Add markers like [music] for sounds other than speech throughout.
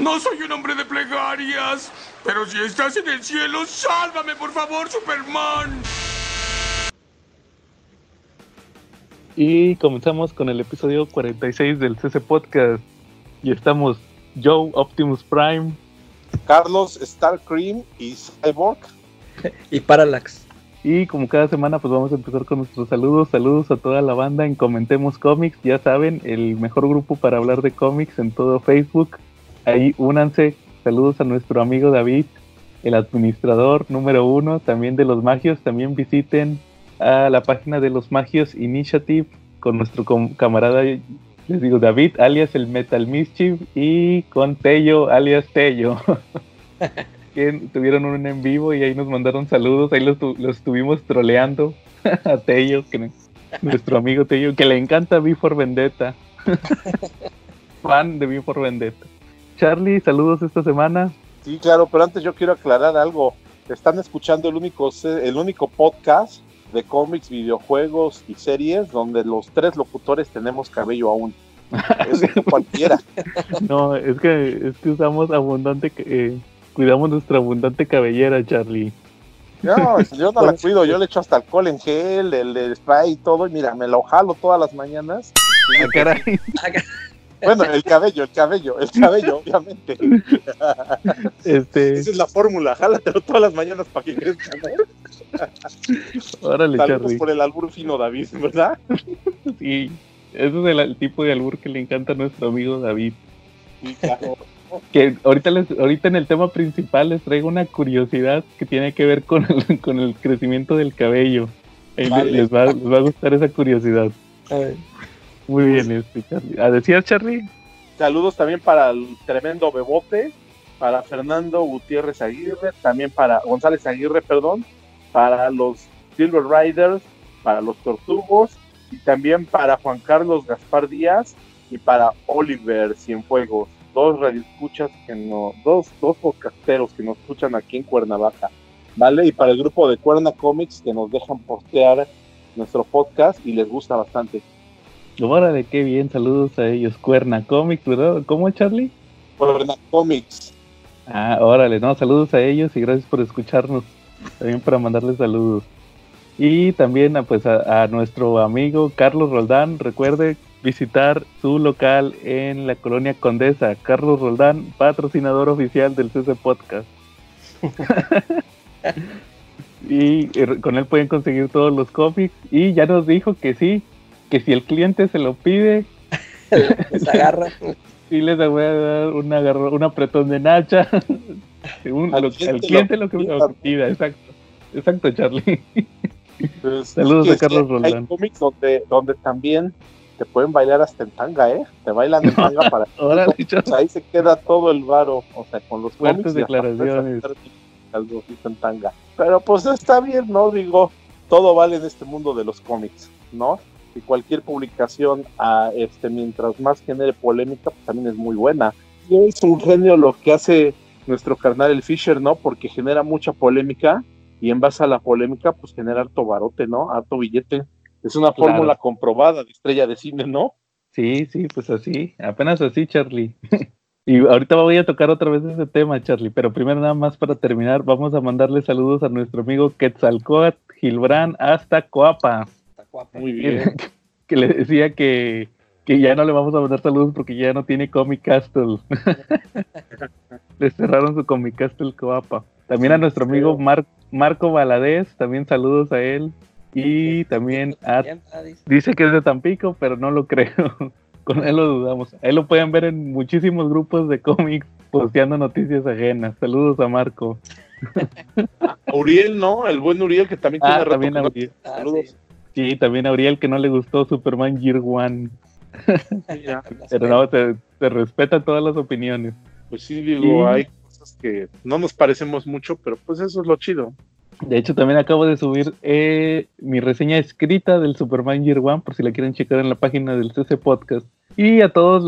No soy un hombre de plegarias. Pero si estás en el cielo, sálvame, por favor, Superman. Y comenzamos con el episodio 46 del CC Podcast. Y estamos Joe Optimus Prime, Carlos Starcream y Cyborg. [laughs] y Parallax. Y como cada semana, pues vamos a empezar con nuestros saludos. Saludos a toda la banda en Comentemos Comics. Ya saben, el mejor grupo para hablar de cómics en todo Facebook. Ahí únanse. Saludos a nuestro amigo David, el administrador número uno también de los magios. También visiten a la página de los magios Initiative con nuestro camarada, les digo, David, alias el Metal Mischief, y con Tello, alias Tello. [laughs] que tuvieron un en vivo y ahí nos mandaron saludos, ahí los, estuvimos troleando [laughs] a Tello, que, nuestro amigo Tello, que le encanta V for Vendetta. [laughs] Fan de V for Vendetta. Charlie, saludos esta semana. Sí, claro, pero antes yo quiero aclarar algo. Están escuchando el único, el único podcast de cómics, videojuegos y series donde los tres locutores tenemos cabello aún. [laughs] Es cualquiera. No, es que, es que usamos abundante eh, cuidamos nuestra abundante cabellera, Charlie. No, yo no la cuido, yo le echo hasta alcohol en gel, el, spray y todo, y mira, me lo jalo todas las mañanas. Ah, bueno, el cabello, el cabello, el cabello, obviamente. Este... Esa es la fórmula, jálatelo todas las mañanas para que crezca, ¿no? Órale, Charlie. por el albur fino David, ¿verdad? Sí, ese es el, tipo de albur que le encanta a nuestro amigo David. Sí, claro que ahorita, les, ahorita en el tema principal les traigo una curiosidad que tiene que ver con el, con el crecimiento del cabello. Les, va, les, va, a gustar esa curiosidad. Muy bien, este, Charlie. ¿A decir, Charlie? Saludos también para el tremendo Bebote, para Fernando Gutiérrez Aguirre, también para González Aguirre, perdón, para los Silver Riders, para los Tortugos y también para Juan Carlos Gaspar Díaz y para Oliver Cienfuegos dos radioescuchas que no, dos, dos podcasteros que nos escuchan aquí en Cuernavaca, ¿vale? Y para el grupo de Cuerna Comics que nos dejan postear nuestro podcast y les gusta bastante. De qué bien, saludos a ellos. Cuerna Comics, ¿verdad? ¿Cómo, Charlie? Cuerna Comics. Ah, órale, no, saludos a ellos y gracias por escucharnos. También para mandarles saludos. Y también pues a nuestro amigo Carlos Roldán, recuerde visitar su local en la colonia Condesa. Carlos Roldán, patrocinador oficial del CC Podcast. [laughs] [laughs] y eh, con él pueden conseguir todos los cómics. Y ya nos dijo que sí, que si el cliente se lo pide, [laughs] les agarra. sí les voy a dar una un apretón de nacha. [laughs] al, cliente, lo, que lo pida, exacto. Exacto, Charlie. [laughs] Pues, Saludos a Carlos Roldán. Hay cómics donde, donde también te pueden bailar hasta en tanga, ¿eh? Te bailan en tanga para... ahí se queda todo el varo, o sea, con los fuertes declaraciones. Algo en tanga. Pero pues está bien, ¿no? Digo, todo vale en este mundo de los cómics, ¿no? Y cualquier publicación, a, este, mientras más genere polémica, pues también es muy buena. Y es un genio lo que hace nuestro carnal el Fisher, ¿no? Porque genera mucha polémica y en base a la polémica, pues genera harto barote, ¿no? Harto billete. Es una fórmula comprobada de estrella de cine, ¿no? Sí, sí, pues así, apenas así, Charlie. [laughs] y ahorita voy a tocar otra vez ese tema, Charlie, pero primero nada más para terminar, vamos a mandarle saludos a nuestro amigo Quetzalcoatl Gilbrán hasta Coapa. Muy bien. [laughs] Que, le decía que, ya no le vamos a mandar saludos porque ya no tiene Comic Castle. [laughs] le cerraron su Comic Castle Coapa. También a nuestro amigo Marco Valadez, también saludos a él. Y también dice que es de Tampico, pero no lo creo. [laughs] Con él lo dudamos. Ahí lo pueden ver en muchísimos grupos de cómics posteando noticias ajenas. Saludos a Marco. Uriel, ¿no? El buen Uriel que también ah, tiene también a Uriel. Ah, Saludos. Sí. también a Uriel que no le gustó Superman Year One. pero no, te, respeta todas las opiniones. Pues sí, digo, hay cosas que no nos parecemos mucho, pero pues eso es lo chido. De hecho, también acabo de subir eh, mi reseña escrita del Superman Year One, por si la quieren checar en la página del CC Podcast. Y a todos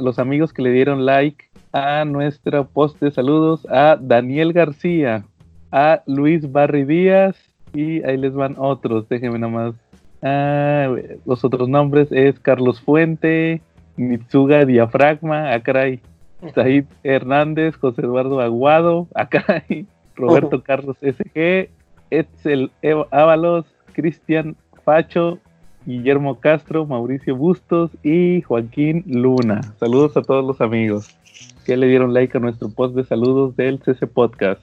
los amigos que le dieron like a nuestro post de saludos, a Daniel García, a Luis Barry Díaz, y ahí les van otros, déjenme nomás. Ah, los otros nombres es Carlos Fuente, Mitsuga Diafragma, ah caray, Said Hernández, José Eduardo Aguado, acá hay Roberto Carlos SG, Etzel Ábalos, Cristian Facho, Guillermo Castro, Mauricio Bustos y Joaquín Luna. Saludos a todos los amigos que le dieron like a nuestro post de saludos del CC Podcast.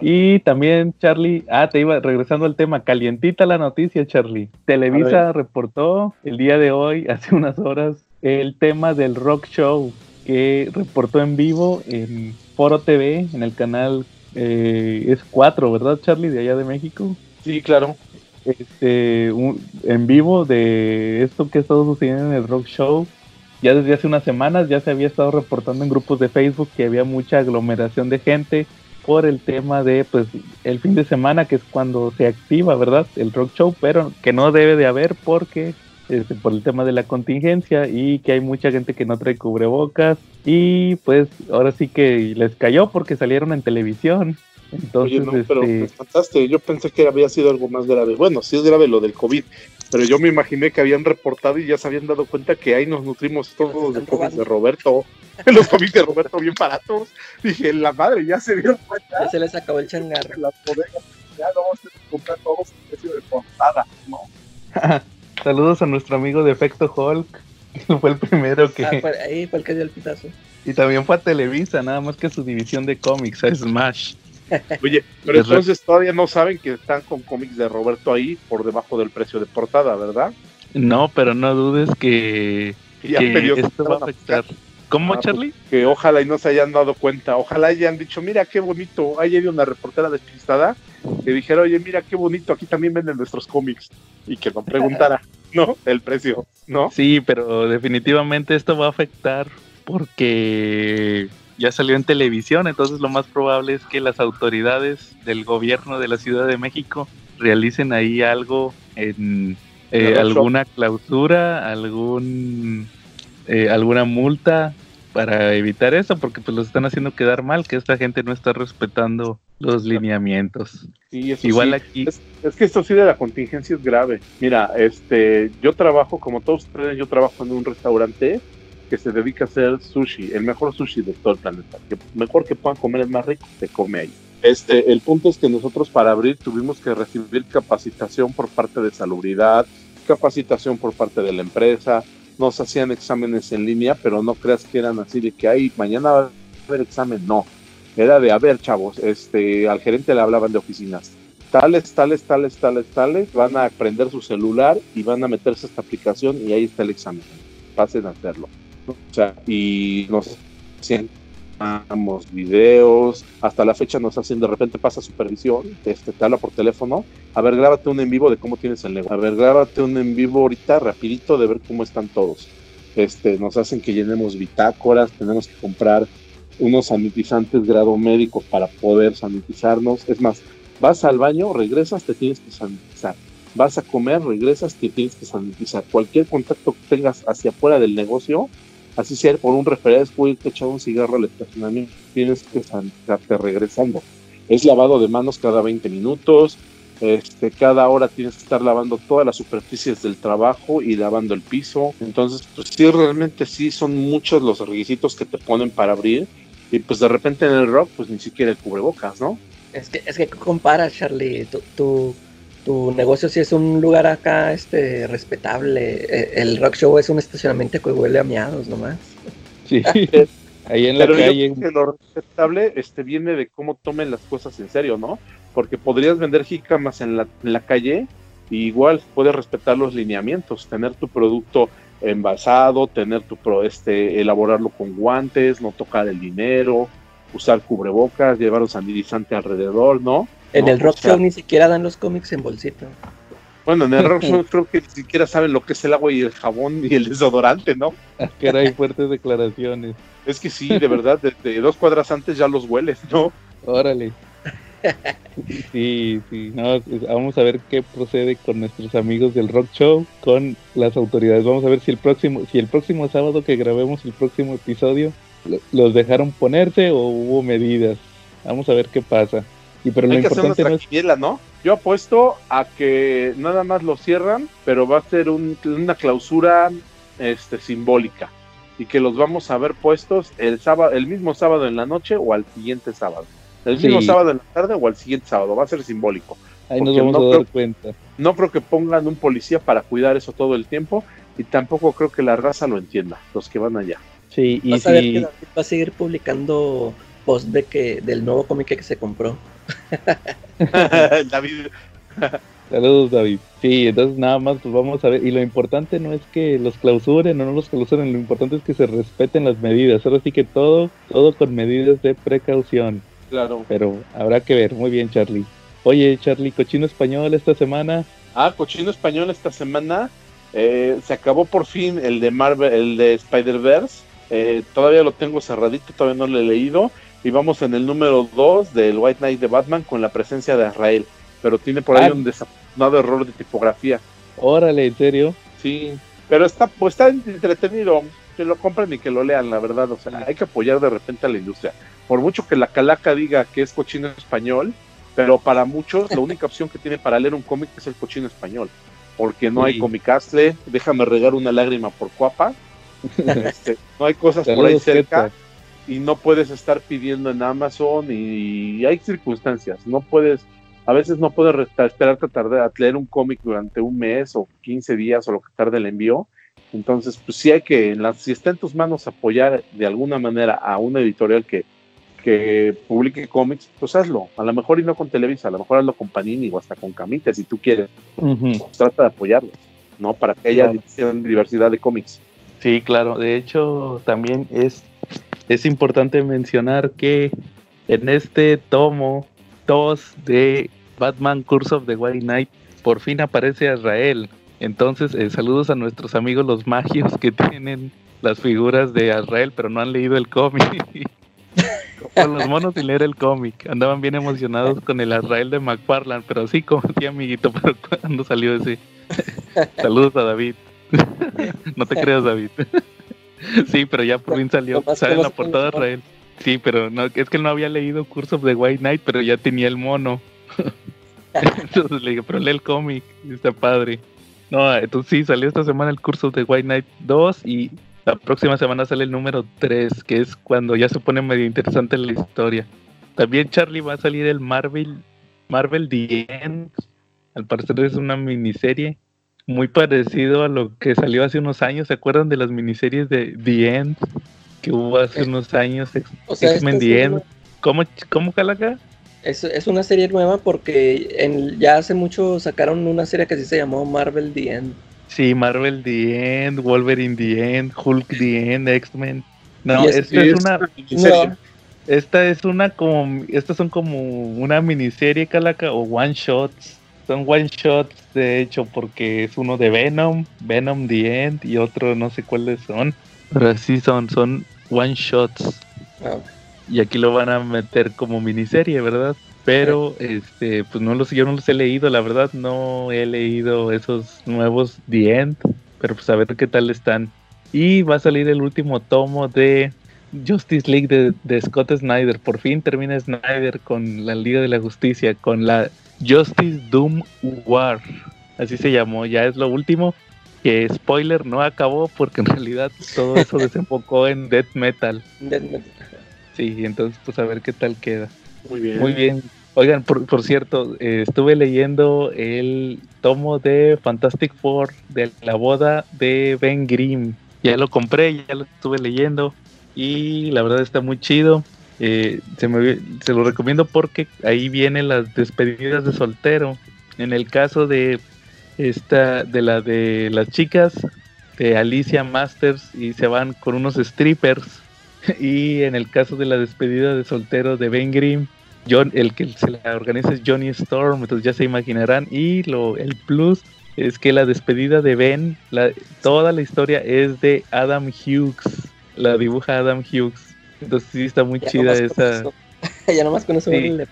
Y también, Charlie, ah, te iba regresando al tema, calientita la noticia, Charlie. Televisa reportó el día de hoy, [laughs] hace unas horas, el tema del rock show que reportó en vivo en Foro TV, en el canal eh, es 4, ¿verdad, Charlie, de allá de México? Sí, claro. Este, un- en vivo de esto que ha estado sucediendo en el rock show. Ya desde hace unas semanas ya se había estado reportando en grupos de Facebook que había mucha aglomeración de gente por el tema de pues el fin de semana que es cuando se activa, ¿verdad? El rock show, pero que no debe de haber porque este, por el tema de la contingencia y que hay mucha gente que no trae cubrebocas y pues ahora sí que les cayó porque salieron en televisión. Entonces, Oye, no, pero este, me espantaste. Yo pensé que había sido algo más grave. Bueno, sí es grave lo del COVID, pero yo me imaginé que habían reportado y ya se habían dado cuenta que ahí nos nutrimos todos de cómics de Roberto. [laughs] Los cómics de Roberto bien baratos. Dije, la madre, ya se dieron cuenta Ya se les acabó el changarro. las bodegas ya no vamos a comprar todos el precio de portada, ¿no? [laughs] Saludos a nuestro amigo de Efecto Hulk. que [laughs] Fue el primero que. Ah, fue- ahí fue el que dio el pitazo. Y también fue a Televisa, nada más que su división de cómics, a Smash. Oye, pero entonces todavía no saben que están con cómics de Roberto ahí por debajo del precio de portada, ¿verdad? No, pero no dudes que, Que ya esto va a afectar. ¿Cómo, Ah, Charlie? que ojalá y no se hayan dado cuenta, ojalá hayan dicho, mira qué bonito, ahí hay una reportera despistada que dijera, oye, mira qué bonito, aquí también venden nuestros cómics, y que no preguntara, [laughs] ¿no? El precio, ¿no? Sí, pero definitivamente esto va a afectar porque ya salió en televisión, entonces lo más probable es que las autoridades del gobierno de la Ciudad de México realicen ahí algo en eh, alguna clausura, algún eh, alguna multa para evitar eso, porque pues los están haciendo quedar mal, que esta gente no está respetando los lineamientos. Sí, eso Igual sí. aquí, Es, es que esto sí de la contingencia es grave. Mira, este, yo trabajo, como todos ustedes, yo trabajo en un restaurante que se dedica a hacer sushi, el mejor sushi de todo el planeta. Que mejor que puedan comer el más rico, se come ahí. Este, el punto es que nosotros para abrir tuvimos que recibir capacitación por parte de salubridad, capacitación por parte de la empresa, nos hacían exámenes en línea, pero no creas que eran así de que hay mañana va a haber examen, no. Era de, a ver, chavos, este, al gerente le hablaban de oficinas. Tales, tales, tales, tales, tales, van a prender su celular y van a meterse a esta aplicación y ahí está el examen. Pasen a hacerlo. O sea, y nos damos videos, hasta la fecha nos hacen, de repente pasa supervisión, este, te habla por teléfono, a ver, grábate un en vivo de cómo tienes el negocio, a ver, grábate un en vivo ahorita rapidito de ver cómo están todos. Este, nos hacen que llenemos bitácoras, tenemos que comprar unos sanitizantes grado médico para poder sanitizarnos. Es más, vas al baño, regresas, te tienes que sanitizar. Vas a comer, regresas, te tienes que sanitizar. Cualquier contacto que tengas hacia afuera del negocio, así sea por un irte a echar un cigarro al estacionamiento, tienes que sanitizarte regresando. Es lavado de manos cada 20 minutos, este, cada hora tienes que estar lavando todas las superficies del trabajo y lavando el piso. Entonces, pues sí, realmente sí son muchos los requisitos que te ponen para abrir. Y pues de repente en el rock, pues ni siquiera el cubrebocas, ¿no? Es que, es que comparas, Charlie. Tu, tu, tu negocio sí es un lugar acá este respetable. Eh, El rock show es un estacionamiento que huele a miados nomás. sí, [laughs] ahí en la Pero yo calle. creo que lo respetable este, viene de cómo tomen las cosas en serio, ¿no? Porque podrías vender jícamas en la, en la calle y igual puedes respetar los lineamientos, tener tu producto envasado, tener tu pro, este, elaborarlo con guantes, no tocar el dinero, usar cubrebocas, llevar un sanitizante alrededor, ¿no? En No, el rock o sea, show ni siquiera dan los cómics en bolsito. Bueno, en el rock [laughs] show creo que ni siquiera saben lo que es el agua y el jabón y el desodorante, ¿no? [laughs] Que hay fuertes declaraciones. Es que sí, de verdad, desde dos cuadras antes ya los hueles, ¿no? Órale. Sí, sí, no, vamos a ver qué procede con nuestros amigos del Rock Show, con las autoridades. Vamos a ver si el próximo, si el próximo sábado que grabemos el próximo episodio lo- los dejaron ponerse o hubo medidas. Vamos a ver qué pasa. Y pero lo Hay que hacer importante nuestra no es ¿no? Yo apuesto a que nada más lo cierran, pero va a ser un- una clausura este, simbólica. y que los vamos a ver puestos el sábado, el mismo sábado en la noche o al siguiente sábado. El mismo sábado en la tarde o al siguiente sábado, va a ser simbólico. Ahí nos Porque vamos no a dar creo- cuenta. No creo que pongan un policía para cuidar eso todo el tiempo y tampoco creo que la raza lo entienda, los que van allá. Sí, y Vas a ver que si... David va a seguir publicando post de que del nuevo cómic que se compró. [laughs] David, Saludos, David. Sí, entonces nada más pues vamos a ver. Y lo importante no es que los clausuren o no los clausuren, lo importante es que se respeten las medidas. Ahora sí que todo, todo con medidas de precaución. claro. Pero habrá que ver. Muy bien, Charlie. Oye, Charlie, cochino español esta semana. Ah, cochino español esta semana. eh, se acabó por fin el de Marvel, el de Spider-Verse. Eh, todavía lo tengo cerradito, todavía no lo he leído. Y vamos en el número 2 del White Knight de Batman con la presencia de Israel. Pero tiene por ahí Ah. un desafortunado error de tipografía. Órale, en serio. Sí, pero está, pues está entretenido. Que lo compren y que lo lean, la verdad. O sea, hay que apoyar de repente a la industria. Por mucho que la calaca diga que es cochino español, pero para muchos la única [laughs] opción que tiene para leer un cómic es el cochino español. Porque no hay comicastle, déjame regar una lágrima por cuapa. [laughs] este, no hay cosas por ahí cerca. Y no puedes estar pidiendo en Amazon y hay circunstancias, no puedes, a veces no puedes esperarte a tardar a leer un cómic durante un mes o 15 días o lo que tarde el envío, entonces pues sí hay que, en las- si está en tus manos apoyar de alguna manera a una editorial que, que publique cómics, pues hazlo, a lo mejor y no con Televisa, a lo mejor hazlo con Panini o hasta con Camita si tú quieres, Ujú. pues trata de apoyarlos, ¿no? Para que haya Claro. diversidad de cómics. Sí, claro. De hecho, también es, es importante mencionar que en este tomo 2 de Batman Curse of the White Knight, por fin aparece Azrael. Entonces, eh, saludos a nuestros amigos los magios que [laughs] tienen las figuras de Azrael, pero no han leído el cómic. [laughs] Con los monos sin leer el cómic. Andaban bien emocionados con el Azrael de McFarlane, pero sí, como sí, amiguito, [laughs] pero cuando salió ese. saludos a David. no te creas, David. [laughs] sí, pero ya por fin salió. Sale en la portada mono. Azrael. Sí, pero no, es que no había leído Curse of the White Knight, pero ya tenía el mono. [laughs] entonces le dije, pero lee el cómic, está padre. No, entonces sí, salió esta semana el Curse of the White Knight 2 y la próxima semana sale el número 3, que es cuando ya se pone medio interesante la historia. También Charlie va a salir el Marvel, Marvel The End. Al parecer es una miniserie muy parecido a lo que salió hace unos años. ¿Se acuerdan de las miniseries de The End que hubo hace unos años? Ex- O sea, X-Men The End. una- ¿Cómo, cómo Calaca? Es, es una serie nueva porque en, ya hace mucho sacaron una serie que sí se llamó Marvel The End. Sí, Marvel The End, Wolverine The End, Hulk The End, X-Men. No, es- esta es una, No, esta es una como, estas son como una miniserie Calaca o one shots. Son one shots de hecho porque es uno de Venom, Venom The End y otro no sé cuáles son. Pero sí son, son one shots. ah, Y aquí lo van a meter como miniserie, ¿verdad? Pero este, pues no los, yo no los he leído, la verdad no he leído esos nuevos The End, pero pues a ver qué tal están. Y va a salir el último tomo de Justice League de, de Scott Snyder. Por fin termina Snyder con la Liga de la Justicia, con la Justice Doom War. Así se llamó, ya es lo último. Que spoiler, no acabó porque en realidad todo eso [laughs] desembocó en Death Metal. Death Metal. Sí, entonces pues a ver qué tal queda. Muy bien. Muy bien. Oigan, por, por cierto, eh, estuve leyendo el tomo de Fantastic Four de la boda de Ben Grimm. Ya lo compré, ya lo estuve leyendo y la verdad está muy chido. Eh, se, me, se lo recomiendo porque ahí vienen las despedidas de soltero. En el caso de esta, de la de las chicas, de Alicia Masters y se van con unos strippers. [laughs] Y en el caso de la despedida de soltero de Ben Grimm, John, el que se la organiza es Johnny Storm, entonces ya se imaginarán. Y lo, el plus es que la despedida de Ben, la, toda la historia es de Adam Hughes, la dibuja Adam Hughes. Entonces sí está muy Ya chida esa. [laughs] ya nomás con eso Sí. vale.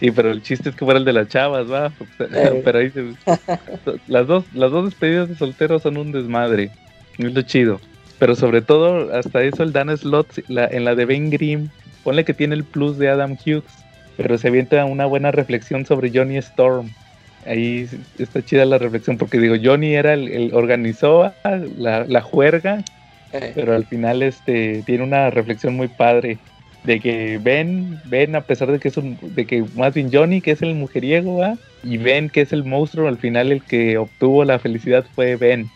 Sí, pero el chiste es que fuera el de las chavas, va. Eh. [laughs] pero ahí se- [laughs] las dos, las dos despedidas de solteros son un desmadre. Es lo chido. Pero sobre todo, hasta eso el Dan Slott, la, en la de Ben Grimm, ponle que tiene el plus de Adam Hughes, pero se avienta una buena reflexión sobre Johnny Storm. Ahí está chida la reflexión, porque digo, Johnny era el, el organizó la, la juerga Eh, pero al final este tiene una reflexión muy padre de que Ben, Ben a pesar de que es un, de que más bien Johnny que es el mujeriego, ¿va? y Ben que es el monstruo, al final el que obtuvo la felicidad fue Ben,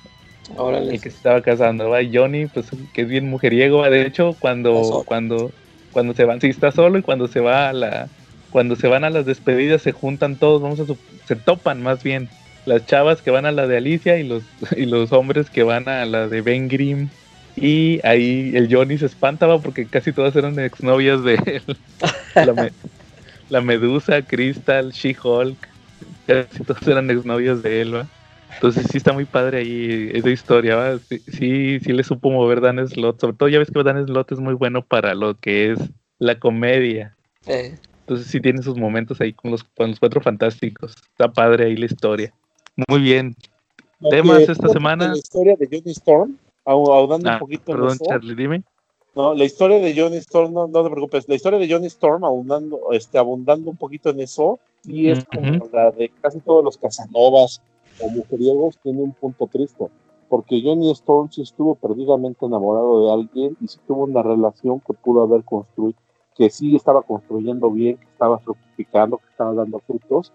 órale. el que se estaba casando, ¿va? Y Johnny pues que es bien mujeriego, ¿va? de hecho cuando cuando cuando se van, sí está solo y cuando se va a la cuando se van a las despedidas se juntan todos, vamos a su- se topan más bien las chavas que van a la de Alicia y los [laughs] y los hombres que van a la de Ben Grimm y ahí el Johnny se espantaba porque casi todas eran exnovias de él. [laughs] La, me- la Medusa, Crystal, She-Hulk, casi todas eran exnovias de él, ¿va? Entonces sí está muy padre ahí esa historia, ¿va? Sí, sí, sí le supo mover Dan Slott. Sobre todo ya ves que Dan Slott es muy bueno para lo que es la comedia. Eh, Entonces sí tiene sus momentos ahí con los, con los cuatro fantásticos. Está padre ahí la historia. Muy bien. Temas esta semana. La historia de Johnny Storm, ahondando Ah, un poquito en eso. Charlie, dime. No, la historia de Johnny Storm, no, no te preocupes, la historia de Johnny Storm abundando, este, abundando un poquito en eso, y es como Ujú. la de casi todos los Casanovas o mujeriegos, tiene un punto triste, porque Johnny Storm sí estuvo perdidamente enamorado de alguien y sí tuvo una relación que pudo haber construido, que sí estaba construyendo bien, que estaba fructificando, que estaba dando frutos.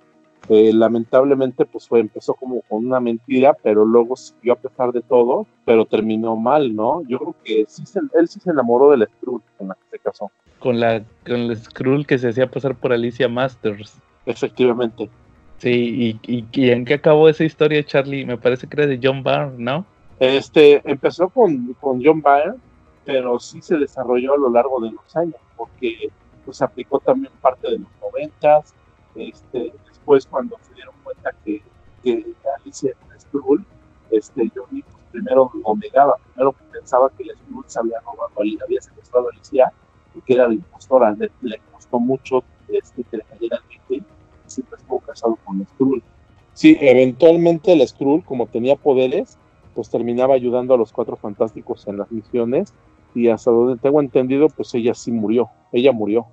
Eh, lamentablemente, pues fue, empezó como con una mentira, pero luego siguió a pesar de todo, pero terminó mal, ¿no? Yo creo que sí se- él sí se enamoró de la Skrull con la que se casó, Con la con el Skrull que se hacía pasar por Alicia Masters. efectivamente. Sí, y, y, y en qué acabó esa historia, Charlie? Me parece que era de John Byrne, ¿no? Este, empezó con, con John Byrne, pero sí se desarrolló a lo largo de los años, porque pues aplicó también parte de los noventas, este, después cuando se dieron cuenta que, que Alicia era una Skrull, este, Johnny pues, primero lo negaba, primero pensaba que la Skrull se había robado, había secuestrado a Alicia que era la impostora, le, le costó mucho este, que le cayera el 20 y siempre estuvo casado con la Skrull. Sí, eventualmente la Skrull, como tenía poderes, pues terminaba ayudando a los cuatro fantásticos en las misiones y hasta donde tengo entendido, pues ella sí murió, ella murió.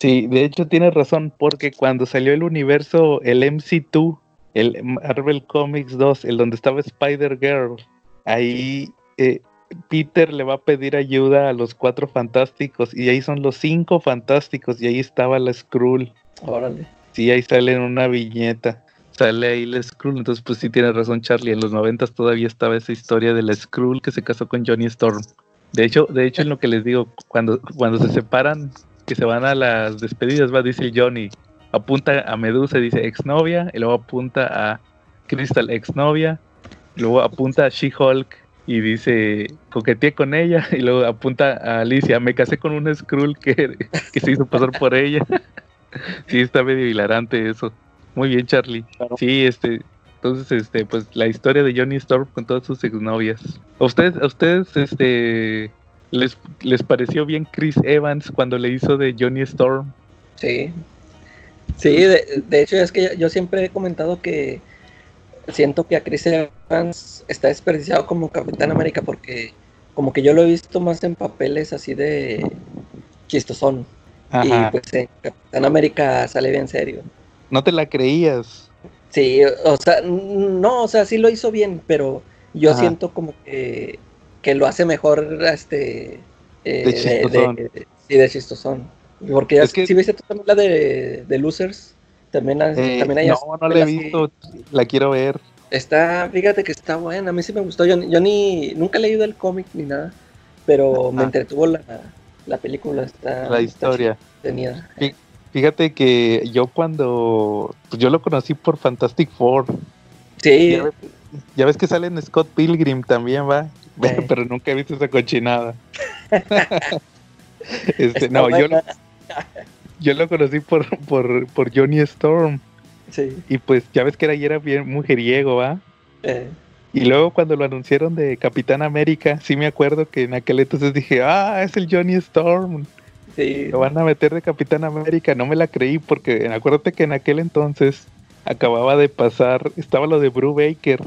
Sí, de hecho tienes razón, porque cuando salió el universo, el MC2, el Marvel Comics 2, el donde estaba Spider-Girl, ahí eh, Peter le va a pedir ayuda a los cuatro fantásticos y ahí son los cinco fantásticos y ahí estaba la Skrull. órale. Sí, ahí sale en una viñeta. Sale ahí la Skrull. Entonces, pues sí tienes razón, Charlie. En los noventas todavía estaba esa historia de la Skrull que se casó con Johnny Storm. De hecho, de hecho, en lo que les digo, cuando, cuando se separan, que se van a las despedidas, va, dice Johnny, apunta a Medusa, dice exnovia, y luego apunta a Crystal, exnovia, y luego apunta a She-Hulk y dice coqueteé con ella, [laughs] y luego apunta a Alicia, me casé con una Skrull que, que se hizo pasar por ella. [laughs] sí, está medio hilarante eso. Muy bien, Charlie. Claro. Sí, este, entonces, este, pues la historia de Johnny Storm con todas sus exnovias. ¿A ustedes, a ustedes, este, les, les pareció bien Chris Evans cuando le hizo de Johnny Storm? Sí. Sí, de, de hecho es que yo siempre he comentado que siento que a Chris Evans está desperdiciado como Capitán América porque como que yo lo he visto más en papeles así de chistosón. Y Ajá. pues en Capitán América sale bien serio. No te la creías. Sí, o sea, no, o sea, sí lo hizo bien, pero yo Ajá. siento como que, que lo hace mejor este eh, De chistosón. de- sí, de chistosón. Porque ya Es que- si viste tú también la de, de Losers, también, ha- Eh, también hay no, no la he así. visto. La quiero ver. Está, fíjate que está buena, a mí sí me gustó. Yo, yo ni, nunca he leído el cómic ni nada, pero me entretuvo la, la película, está La historia. entretenida. Fíjate que yo cuando pues yo lo conocí por Fantastic Four. Sí, Ya ves, ya ves que sale en Scott Pilgrim también, va. Sí. Pero nunca he visto esa cochinada. [laughs] este, no, yo, buena, yo lo conocí por, por, por Johnny Storm. sí, Y pues ya ves que era, era bien mujeriego, ¿va? eh, Y luego cuando lo anunciaron de Capitán América, sí me acuerdo que en aquel entonces dije, ah, es el Johnny Storm. sí, Lo van a meter de Capitán América. No me la creí porque acuérdate que en aquel entonces acababa de pasar, estaba lo de Brew Baker.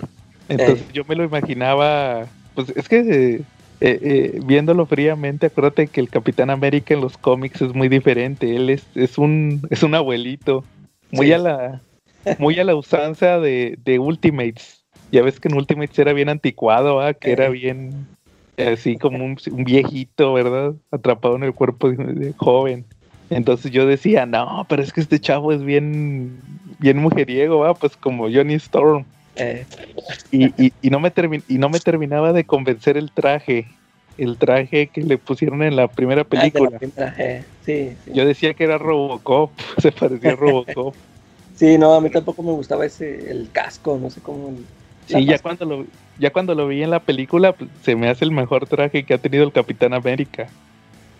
Entonces yo me lo imaginaba, pues es que eh, eh, viéndolo fríamente, acuérdate que el Capitán América en los cómics es muy diferente. Él es, es un es un abuelito, muy Sí. a la muy a la usanza de, de Ultimates. Ya ves que en Ultimates era bien anticuado, ¿ah? que Eh. era bien así como un, un viejito, ¿verdad? Atrapado en el cuerpo de, de joven. Entonces yo decía, no, pero es que este chavo es bien, bien mujeriego, ¿va? Pues como Johnny Storm. Eh, Y, y, y no me y no me terminaba de convencer el traje, el traje que le pusieron en la primera ah, la película. primera, eh, sí, sí. Yo decía que era Robocop, [laughs] se parecía a Robocop. Sí, no, a mí tampoco me gustaba ese, el casco, no sé cómo. Sí, ya cuando lo ya cuando lo vi en la película, pues, se me hace el mejor traje que ha tenido el Capitán América.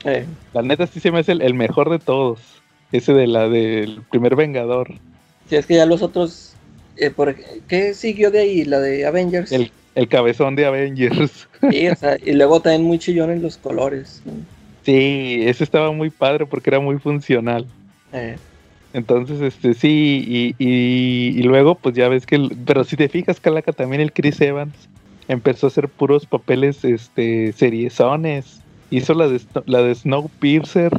Eh, La neta sí se me hace el, el mejor de todos. Ese de la del primer Vengador. sí, es que ya los otros. Eh, por, ¿Qué siguió de ahí? La de Avengers. El, el cabezón de Avengers. Sí, o sea, y luego también muy chillones los colores. ¿no? Sí, ese estaba muy padre porque era muy funcional. Eh, Entonces, este, sí, y, y, y luego, pues ya ves que, el- pero si te fijas, Calaca, también el Chris Evans empezó a hacer puros papeles, este, seriezones. Hizo la de, la de Snowpiercer,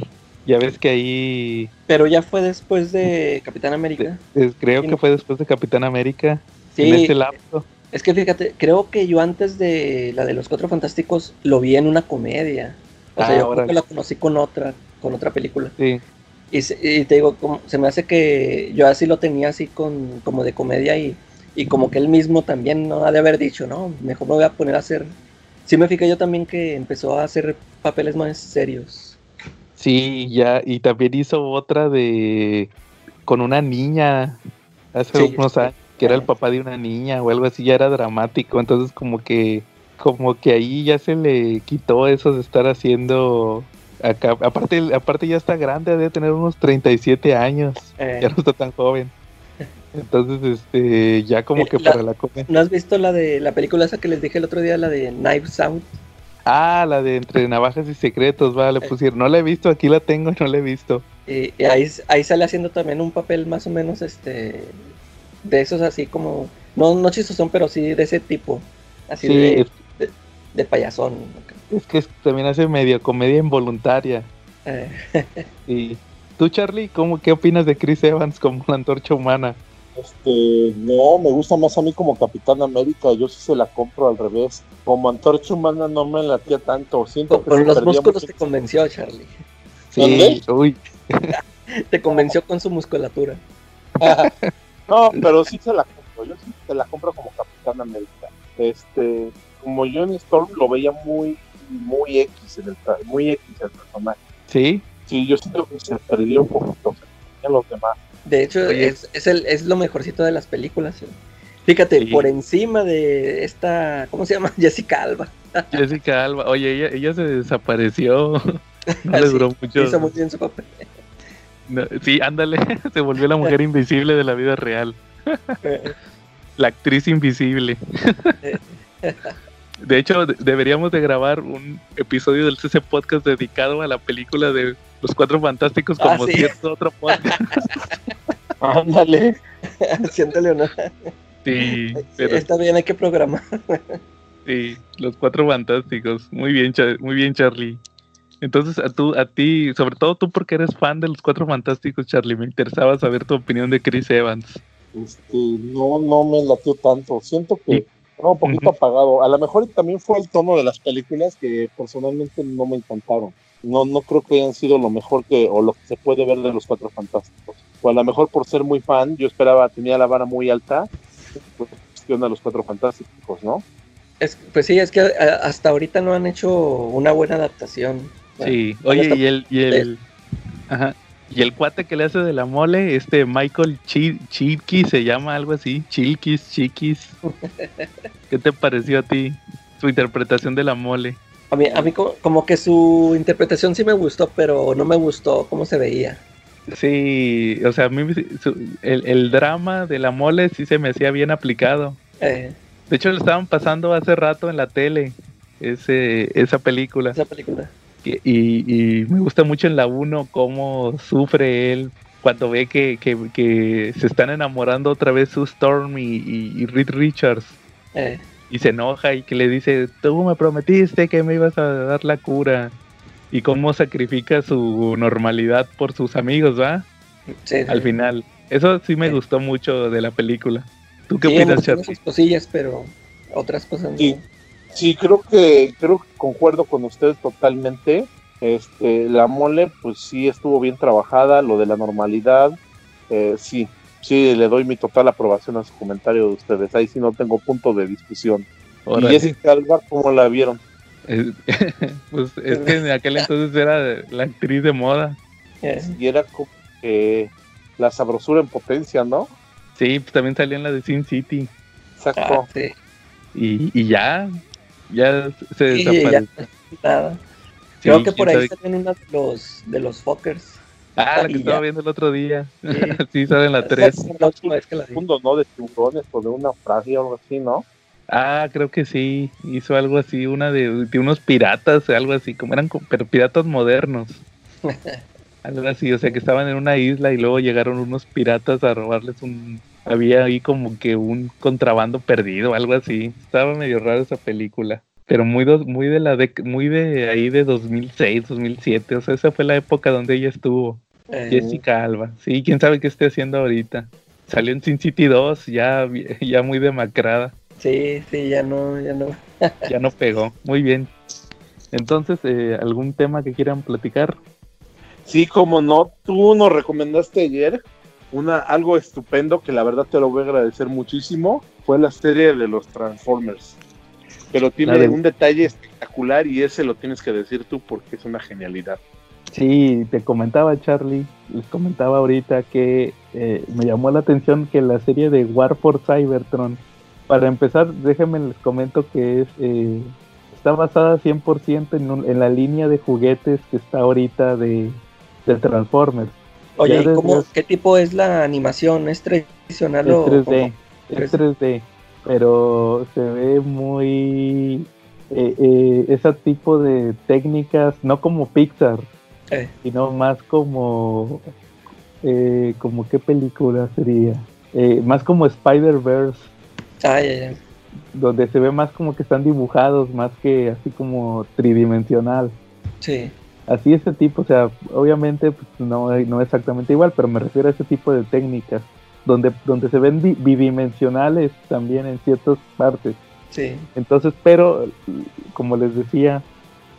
ya ves que ahí, pero ya fue después de Capitán América. eh, creo que fue después de Capitán América, Sí, en ese lapso. es que fíjate, creo que yo antes de la de los Cuatro Fantásticos lo vi en una comedia. O sea, Ah, yo creo que la conocí con otra, con otra película. Sí, Y, y te digo, como, se me hace que yo así lo tenía así con como de comedia y, y como que él mismo también no ha de haber dicho, no, mejor me voy a poner a hacer. Sí me fijé yo también que empezó a hacer papeles más serios. Sí, ya, y también hizo otra de, con una niña, hace Sí, unos sí. años, que era el Ajá. papá de una niña o algo así, ya era dramático, entonces como que, como que ahí ya se le quitó eso de estar haciendo acá, aparte, aparte ya está grande, debe tener unos 37 años, Eh, ya no está tan joven. Entonces, este, ya como Eh, que la- para la comedia. ¿No has visto la de la película esa que les dije el otro día, la de Knives Out? Ah, la de Entre Navajas y Secretos, va, le Eh. pusieron. No la he visto, aquí la tengo y [laughs] no la he visto. Y, y ahí, ahí sale haciendo también un papel más o menos este de esos así como, no, no chistosón, pero sí de ese tipo, así Sí, de, de, de payasón. es que es- también hace medio comedia involuntaria. Eh, [laughs] Y tú, Charlie, ¿cómo, ¿qué opinas de Chris Evans como la antorcha humana? Este, no, me gusta más a mí como Capitán América, yo sí se la compro al revés. Como antorcha humana no me latía tanto, siento con, que los músculos mucho- te convenció, Charlie. Sí, uy, [laughs] Te convenció con su musculatura. [laughs] no, pero sí se la compro, yo sí se la compro como Capitán América. Este, como Johnny Storm lo veía muy, muy X en el muy X el personaje. sí, Sí, yo siento que se perdió un poquito, se perdió los demás. De hecho, Oye. es, es, el, es lo mejorcito de las películas. ¿eh? Fíjate, Sí. por encima de esta, ¿cómo se llama? [laughs] Jessica Alba. Jessica Alba. Oye, ella, ella se desapareció. [laughs] No le duró mucho. Hizo muy bien su papel. No, sí, ándale, [laughs] se volvió la mujer invisible de la vida real. La actriz invisible. De hecho, de- deberíamos de grabar un episodio del CC Podcast dedicado a la película de Los Cuatro Fantásticos Ah, como sí. cierto otro podcast. [laughs] Ándale. [laughs] Haciéndole honor. Sí, pero Está bien, hay que programar. sí, Los Cuatro Fantásticos. Muy bien, Cha- muy bien, Charlie. Entonces, a, tú, a ti, sobre todo tú porque eres fan de Los Cuatro Fantásticos, Charlie, me interesaba saber tu opinión de Chris Evans. Este, no, no me latió tanto. Siento que estaba un poquito apagado. A lo mejor también fue el tono de las películas que personalmente no me encantaron. No, no creo que hayan sido lo mejor que, o lo que se puede ver de los Cuatro Fantásticos. O a lo mejor por ser muy fan, yo esperaba, tenía la vara muy alta, pues, cuestión de los Cuatro Fantásticos, ¿no? Es- pues sí, es que a- hasta ahorita no han hecho una buena adaptación. Sí, Bueno, oye, y el, y el, ajá, y el cuate que le hace de la mole, este Michael Chi- Chilkis, se llama algo así, Chilkis, Chiquis. [laughs] ¿Qué te pareció a ti su interpretación de la mole? A mí, a mí como, como que su interpretación sí me gustó, pero no me gustó cómo se veía. Sí, o sea, a mí su- el, el drama de la mole sí se me hacía bien aplicado. Eh, De hecho, lo estaban pasando hace rato en la tele, ese, esa película. esa película. Y, y me gusta mucho en la 1 cómo sufre él cuando ve que, que- que se están enamorando otra vez su Storm y, y- y Reed Richards. Eh, Y se enoja y que le dice, tú me prometiste que me ibas a dar la cura. Y cómo sacrifica su normalidad por sus amigos, ¿va? sí, Al final. Eso sí me Sí. gustó mucho de la película. ¿Tú qué Sí, opinas, sus cosillas, pero otras cosas no. Sí. Sí, creo que, creo que concuerdo con ustedes totalmente. Este, la mole, pues sí estuvo bien trabajada, lo de la normalidad, eh, sí, sí, le doy mi total aprobación a su comentario de ustedes. Ahí sí no tengo punto de discusión. Ahora y Jessica Alba, ¿cómo la vieron? Es, [laughs] pues es que en aquel entonces era la actriz de moda. Y era como que la sabrosura en potencia, ¿no? Sí, pues también salía en la de Sin City. Exacto. ah, sí. Y, y ya, ya se Sí, ya, desapareció. nada. Sí, Creo que por ahí sabe- salen uno de los, de los fuckers. Ah, la que estaba ya. viendo el otro día. Sí. [laughs] sí, sale en la Esa 3. es la última vez que la vi. mundo, ¿no? De tiburones o de una frase o algo así, ¿no? Ah, creo que sí. Hizo algo así, una de, de unos piratas, algo así, como eran pero piratas modernos. [laughs] algo así, o sea que estaban en una isla y luego llegaron unos piratas a robarles un... Había ahí como que un contrabando perdido, algo así. Estaba medio raro esa película. Pero muy, dos- muy de la dec- muy de ahí de 2006, 2007. O sea, esa fue la época donde ella estuvo. Eh, Jessica Alba. Sí, quién sabe qué esté haciendo ahorita. Salió en Sin City 2, ya, [laughs] ya muy demacrada. sí, sí, ya no, ya no. [laughs] Ya no pegó. Muy bien. Entonces, eh, ¿algún tema que quieran platicar? Sí, como no, tú nos recomendaste ayer una algo estupendo que la verdad te lo voy a agradecer muchísimo. Fue la serie de los Transformers. Pero tiene de- un detalle espectacular y ese lo tienes que decir tú porque es una genialidad. Sí, te comentaba Charlie, les comentaba ahorita que eh, me llamó la atención que la serie de War for Cybertron, para empezar, déjenme les comento que es eh, está basada 100% en, un- en la línea de juguetes que está ahorita de, de Transformers. Oye, ¿y cómo, qué tipo es la animación? ¿Es tradicional Es o 3D, cómo? es 3D, pero se ve muy eh, eh, ese tipo de técnicas, no como Pixar, Eh, sino más como eh, como qué película sería más como Spider-Verse. Ah, ya, ya. donde se ve más como que están dibujados más que así como tridimensional. Sí, así ese tipo o sea obviamente pues, no no exactamente igual pero me refiero a ese tipo de técnicas donde donde se ven bi- bidimensionales también en ciertas partes sí. entonces, pero como les decía,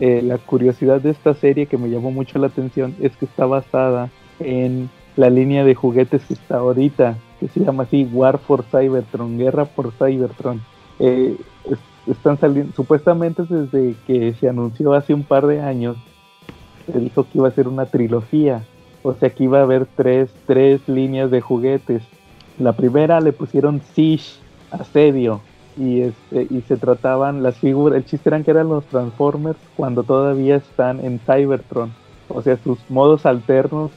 eh, la curiosidad de esta serie que me llamó mucho la atención es que está basada en la línea de juguetes que está ahorita, que se llama así War for Cybertron, Guerra por Cybertron. Eh, es- están saliendo, supuestamente desde que se anunció hace un par de años, se dijo que iba a ser una trilogía, o sea que iba a haber tres, tres líneas de juguetes. La primera le pusieron Siege, Asedio, y este y se trataban las figuras el chiste eran que eran los Transformers cuando todavía están en Cybertron o sea sus modos alternos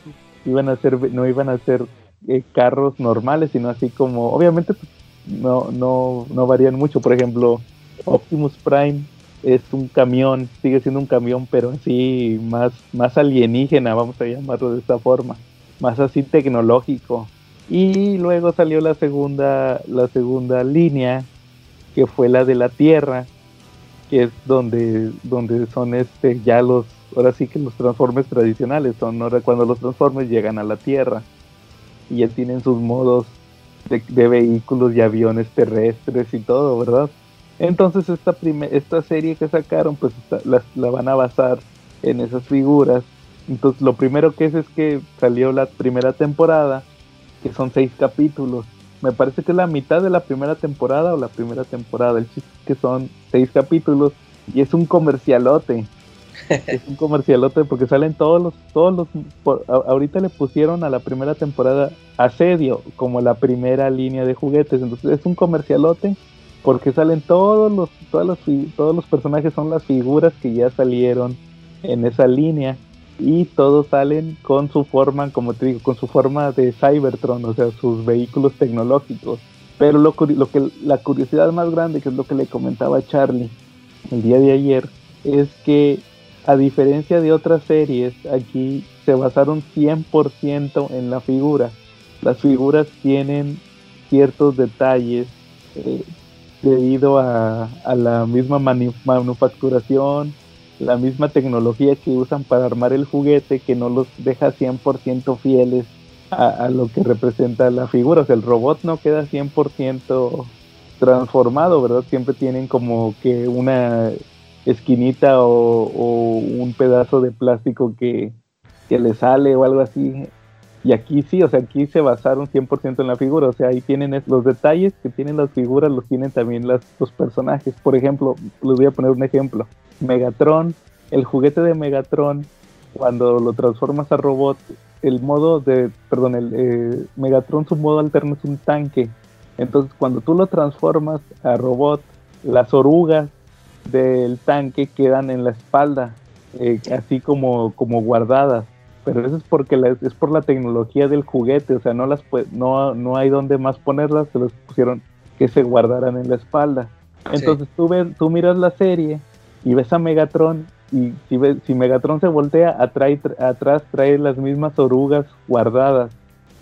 iban a ser no iban a ser eh, carros normales sino así como obviamente pues, no no no varían mucho por ejemplo Optimus Prime es un camión sigue siendo un camión pero así más más alienígena vamos a llamarlo de esta forma más así tecnológico y luego salió la segunda la segunda línea que fue la de la Tierra, que es donde, donde son este ya los, ahora sí que los transformes tradicionales, son ahora cuando los transformes llegan a la Tierra y ya tienen sus modos de, de vehículos y aviones terrestres y todo, ¿verdad? Entonces esta, prime- esta serie que sacaron, pues está- la, la van a basar en esas figuras. Entonces lo primero que es es que salió la primera temporada, que son seis capítulos me parece que es la mitad de la primera temporada o la primera temporada. El chiste es que son seis capítulos y es un comercialote. [laughs] es un comercialote porque salen todos los, todos los, por- a- ahorita le pusieron a la primera temporada asedio como la primera línea de juguetes. Entonces es un comercialote porque salen todos los, todas las todos los personajes son las figuras que ya salieron en esa línea y todos salen con su forma, como te digo, con su forma de Cybertron, o sea, sus vehículos tecnológicos. Pero lo, lo que la curiosidad más grande, que es lo que le comentaba a Charlie el día de ayer, es que a diferencia de otras series, aquí se basaron 100% en la figura. Las figuras tienen ciertos detalles eh, debido a, a la misma manu- manufacturación, la misma tecnología que usan para armar el juguete que no los deja 100% fieles a, a lo que representa la figura. O sea, el robot no queda 100% transformado, ¿verdad? Siempre tienen como que una esquinita o, o un pedazo de plástico que, que le sale o algo así. Y aquí sí, o sea, aquí se basaron 100% en la figura, o sea, ahí tienen los detalles que tienen las figuras, los tienen también las, los personajes. Por ejemplo, les voy a poner un ejemplo. Megatron, el juguete de Megatron, cuando lo transformas a robot, el modo de, perdón, el eh, Megatron su modo alterno es un tanque. Entonces, cuando tú lo transformas a robot, las orugas del tanque quedan en la espalda, eh, así como, como guardadas. Pero eso es porque la- es por la tecnología del juguete, o sea, no las pue- no, no hay donde más ponerlas, se los pusieron que se guardaran en la espalda. Entonces tú ves, tú miras la serie y ves a Megatron y si ves, si Megatron se voltea, atrae, tra- atrás trae las mismas orugas guardadas.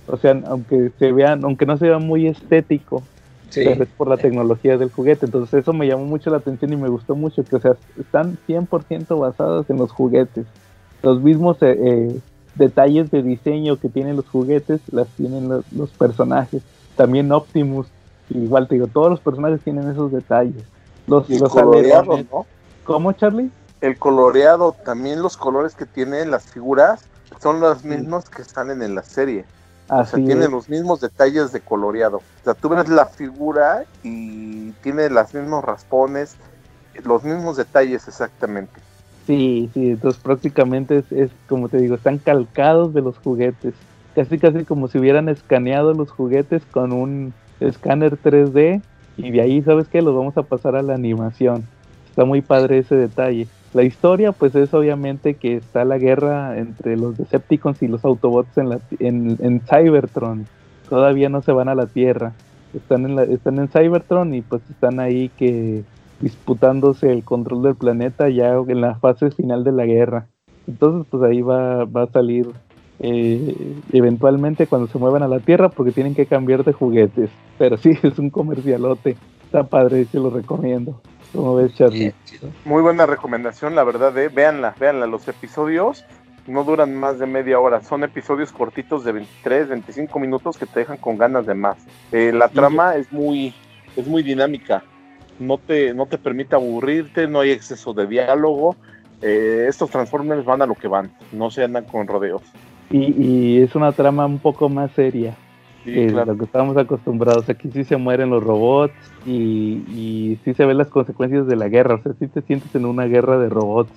O sea, aunque se vean, aunque no se vea muy estético, Sí. pero es por la tecnología del juguete. Entonces eso me llamó mucho la atención y me gustó mucho, que o sea, están 100% basadas en los juguetes. Los mismos eh, eh, detalles de diseño que tienen los juguetes, las tienen los, los personajes. También Optimus, igual te digo, todos los personajes tienen esos detalles. Los, Y el los coloreado, alerones- ¿no? ¿Cómo, Charlie? El coloreado, también los colores que tienen las figuras son los mismos que salen en la serie. O sea, Así tienen es. los mismos detalles de coloreado. O sea, tú ves la figura y tiene los mismos raspones, los mismos detalles exactamente. Sí, sí, entonces prácticamente es, es como te digo, están calcados de los juguetes. Casi, casi como si hubieran escaneado los juguetes con un escáner 3D y de ahí, ¿sabes qué? Los vamos a pasar a la animación. Está muy padre ese detalle. La historia, pues es obviamente que está la guerra entre los Decepticons y los Autobots en, la, en, en Cybertron. Todavía no se van a la Tierra. Están en, la, están en Cybertron y pues están ahí que disputándose el control del planeta ya en la fase final de la guerra. Entonces, pues ahí va, va a salir eh, eventualmente cuando se muevan a la Tierra porque tienen que cambiar de juguetes. Pero sí, [laughs] es un comercialote. Está padre, se lo recomiendo. ¿Cómo ves, Charlie? Muy buena recomendación, la verdad, eh. véanla, véanla. Los episodios no duran más de media hora, son episodios cortitos de 23, 25 minutos que te dejan con ganas de más. Eh, la trama es muy, es muy dinámica, no te, no te permite aburrirte, no hay exceso de diálogo. Eh, estos Transformers van a lo que van, no se andan con rodeos. Y, y es una trama un poco más seria. Sí, que claro. lo que estamos acostumbrados. Aquí sí se mueren los robots y, y sí se ven las consecuencias de la guerra. O sea, sí te sientes en una guerra de robots.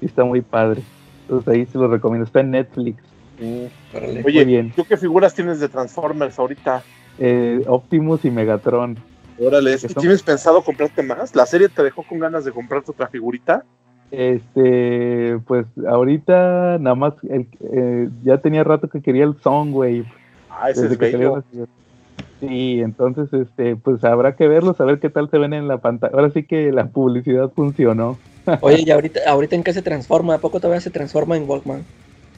Y está muy padre. Entonces ahí se lo recomiendo. Está en Netflix. Sí. Órale. Oye, Muy bien. ¿tú qué figuras tienes de Transformers ahorita? Eh, Optimus y Megatron. Órale, Que ¿y son- ¿tienes pensado comprarte más? ¿La serie te dejó con ganas de comprarte otra figurita? Este, pues ahorita nada más, el, eh, ya tenía rato que quería el Soundwave. Ah, ese es bello. Sí, entonces, este, pues habrá que verlos, a ver qué tal se ven en la pantalla. Ahora sí que la publicidad funcionó. [laughs] Oye, y ahorita, ahorita en qué se transforma? ¿A poco todavía se transforma en Walkman?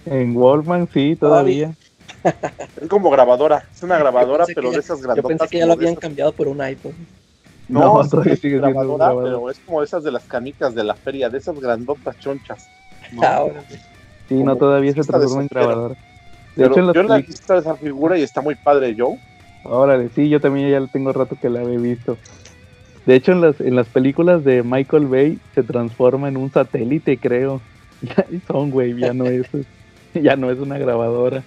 En Wallman sí, todavía. [laughs] Es como grabadora, es una grabadora, pero ya- de esas Yo grandotas. pensé que ya lo habían esas- cambiado por un iPhone. No, No, es sigue siendo grabadora, grabadora. pero es como esas de las canicas de la feria, de esas grandotas chonchas. No, Ah. Sí, no, todavía se transforma en grabadora. De pero hecho, en yo la he visto esa figura y está muy padre, Joe. Órale, sí, yo también ya tengo rato que la he visto. De hecho, en las, en las películas de Michael Bay se transforma en un satélite, creo. [laughs] Y Soundwave ya no es, ya no es una grabadora.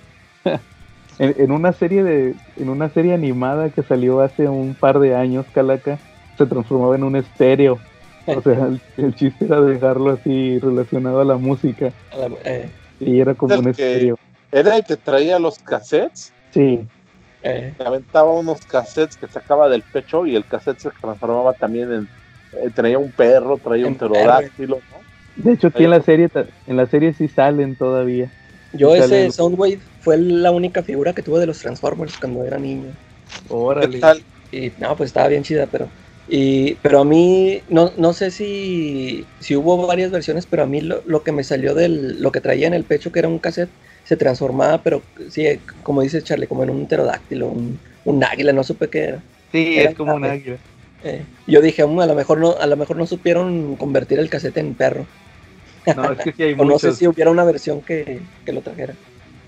[laughs] en, en una serie de, en una serie animada que salió hace un par de años, Calaca, se transformaba en un estéreo. O sea, el, el chiste era dejarlo así relacionado a la música. A la- eh, Y era como ¿Es el un estéreo. Era el que traía los cassettes, Sí, eh, aventaba unos cassettes que sacaba del pecho y el cassette se transformaba también en. eh, traía un perro, traía un En pterodáctilo, ¿no? de hecho aquí en la serie, en la serie sí salen todavía. yo ese el- Soundwave fue la única figura que tuve de los Transformers cuando era niño. Órale. ¿Qué tal? Y no, pues estaba bien chida, pero. Y, pero a mí, no, no sé si, si hubo varias versiones, pero a mí lo, lo que me salió del. Lo que traía en el pecho, que era un cassette, se transformaba, pero sí, como dice Charlie, como en un pterodáctilo, un, un águila, no supe qué era. Sí, Era es como un águila. Eh, yo dije, "Mm, a lo mejor no, a lo mejor no supieron convertir el cassette en perro. No, es que sí hay [laughs] O no sé si hubiera una versión que, que lo trajera.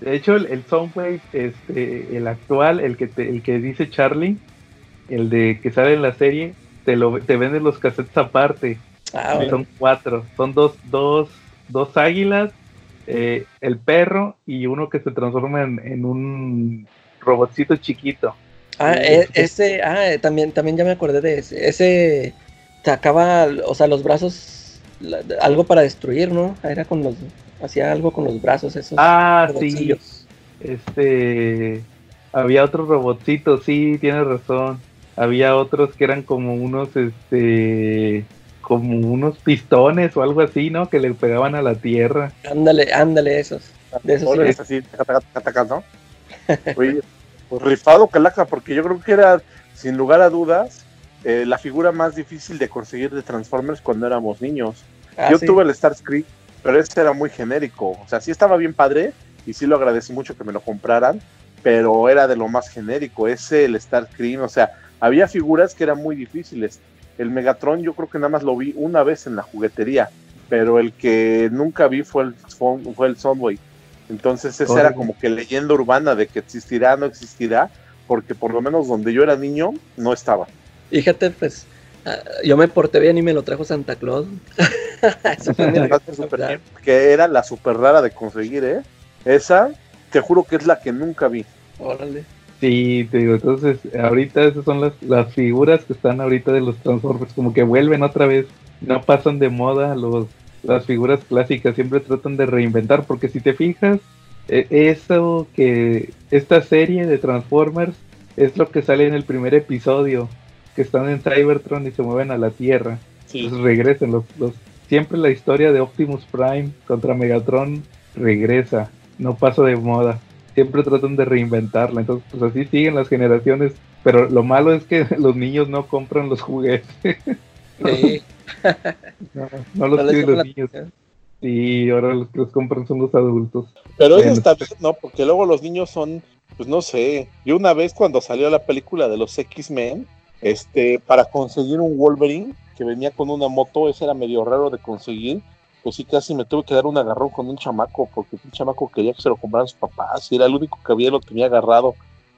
De hecho, el, el Soundwave, este, el actual, el que te- el que dice Charlie, el de que sale en la serie, te lo te venden los cassettes aparte. Ah, bueno. son cuatro. Son dos, dos, dos águilas, eh, el perro y uno que se transforma en, en un robotcito chiquito. Ah, e- ese, ah, eh, también, también ya me acordé de ese. Ese sacaba, o sea, los brazos, la- algo para destruir, ¿no? Era con los, hacía algo con los brazos esos. Ah, sí. Este. Había otros robotcitos, sí, tienes razón. Había otros que eran como unos, este. Como unos pistones o algo así, ¿no? Que le pegaban a la tierra. Ándale, ándale, esos. De esos sí. así, taca, taca, taca, taca, ¿no? Oye, pues rifado Calaca, porque yo creo que era, sin lugar a dudas, eh, la figura más difícil de conseguir de Transformers cuando éramos niños. Ah, yo sí. tuve el Starscream, pero ese era muy genérico. O sea, sí estaba bien padre y sí lo agradecí mucho que me lo compraran, pero era de lo más genérico. Ese, el Starscream, o sea, había figuras que eran muy difíciles. El Megatron yo creo que nada más lo vi una vez en la juguetería, pero el que nunca vi fue el, fue el Soundwave. Entonces esa era como que leyenda urbana de que existirá, no existirá, porque por lo menos donde yo era niño no estaba. Fíjate, pues, ah, yo me porté bien y me lo trajo Santa Claus. [laughs] [laughs] Fue mi que era la super rara de conseguir, ¿eh? Esa, te juro que es la que nunca vi. Órale. Sí, te digo, entonces ahorita esas son las, las figuras que están ahorita de los Transformers, como que vuelven otra vez, no pasan de moda los las figuras clásicas, siempre tratan de reinventar, porque si te fijas, eh, eso que esta serie de Transformers es lo que sale en el primer episodio, que están en Cybertron y se mueven a la Tierra, entonces regresan, los, los, siempre la historia de Optimus Prime contra Megatron regresa, no pasa de moda siempre tratan de reinventarla. Entonces, pues así siguen las generaciones. Pero lo malo es que [laughs] los niños no compran los juguetes. [laughs] Sí, No, no los no piden los niños. Sí, ahora los que los compran son los adultos. Pero eso está bien, ¿no? Porque luego los niños son, pues no sé. Yo una vez cuando salió la película de los X-Men, este, para conseguir un Wolverine que venía con una moto, ese era medio raro de conseguir. Pues sí, casi me tuve que dar un agarrón con un chamaco, porque un chamaco quería que se lo compraran sus papás, y era el único que había, lo tenía agarrado.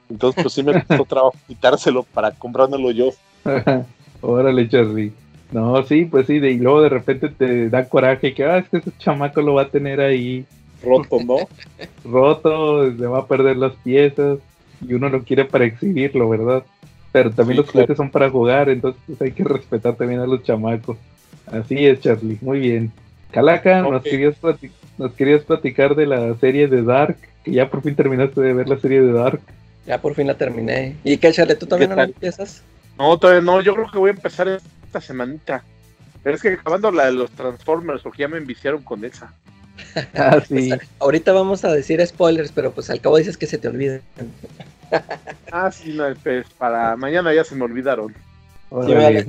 Entonces, pues sí me costó [laughs] trabajo quitárselo para comprármelo yo. [laughs] Órale, Charlie. No, sí, pues sí, de, y luego de repente te da coraje que, ah, es que ese chamaco lo va a tener ahí Roto, ¿no? [laughs] roto, le va a perder las piezas y uno lo quiere para exhibirlo, ¿verdad? Pero también Sí, los juguetes son para jugar, entonces pues, hay que respetar también a los chamacos. Así es, Charlie, muy bien. Calaca, nos, querías nos querías platicar de la serie de Dark, que ya por fin terminaste de ver la serie de Dark. Ya por fin la terminé. ¿Y qué, Charlie? ¿Tú también ¿Qué no la empiezas? No, todavía no, yo creo que voy a empezar esta semanita. Pero es que acabando la de los Transformers, porque ya me enviciaron con esa. [laughs] Ah, sí. Pues, [laughs] ahorita vamos a decir spoilers, pero pues al cabo dices que se te olviden. Ah, sí, no, pues para mañana ya se me olvidaron. Vale.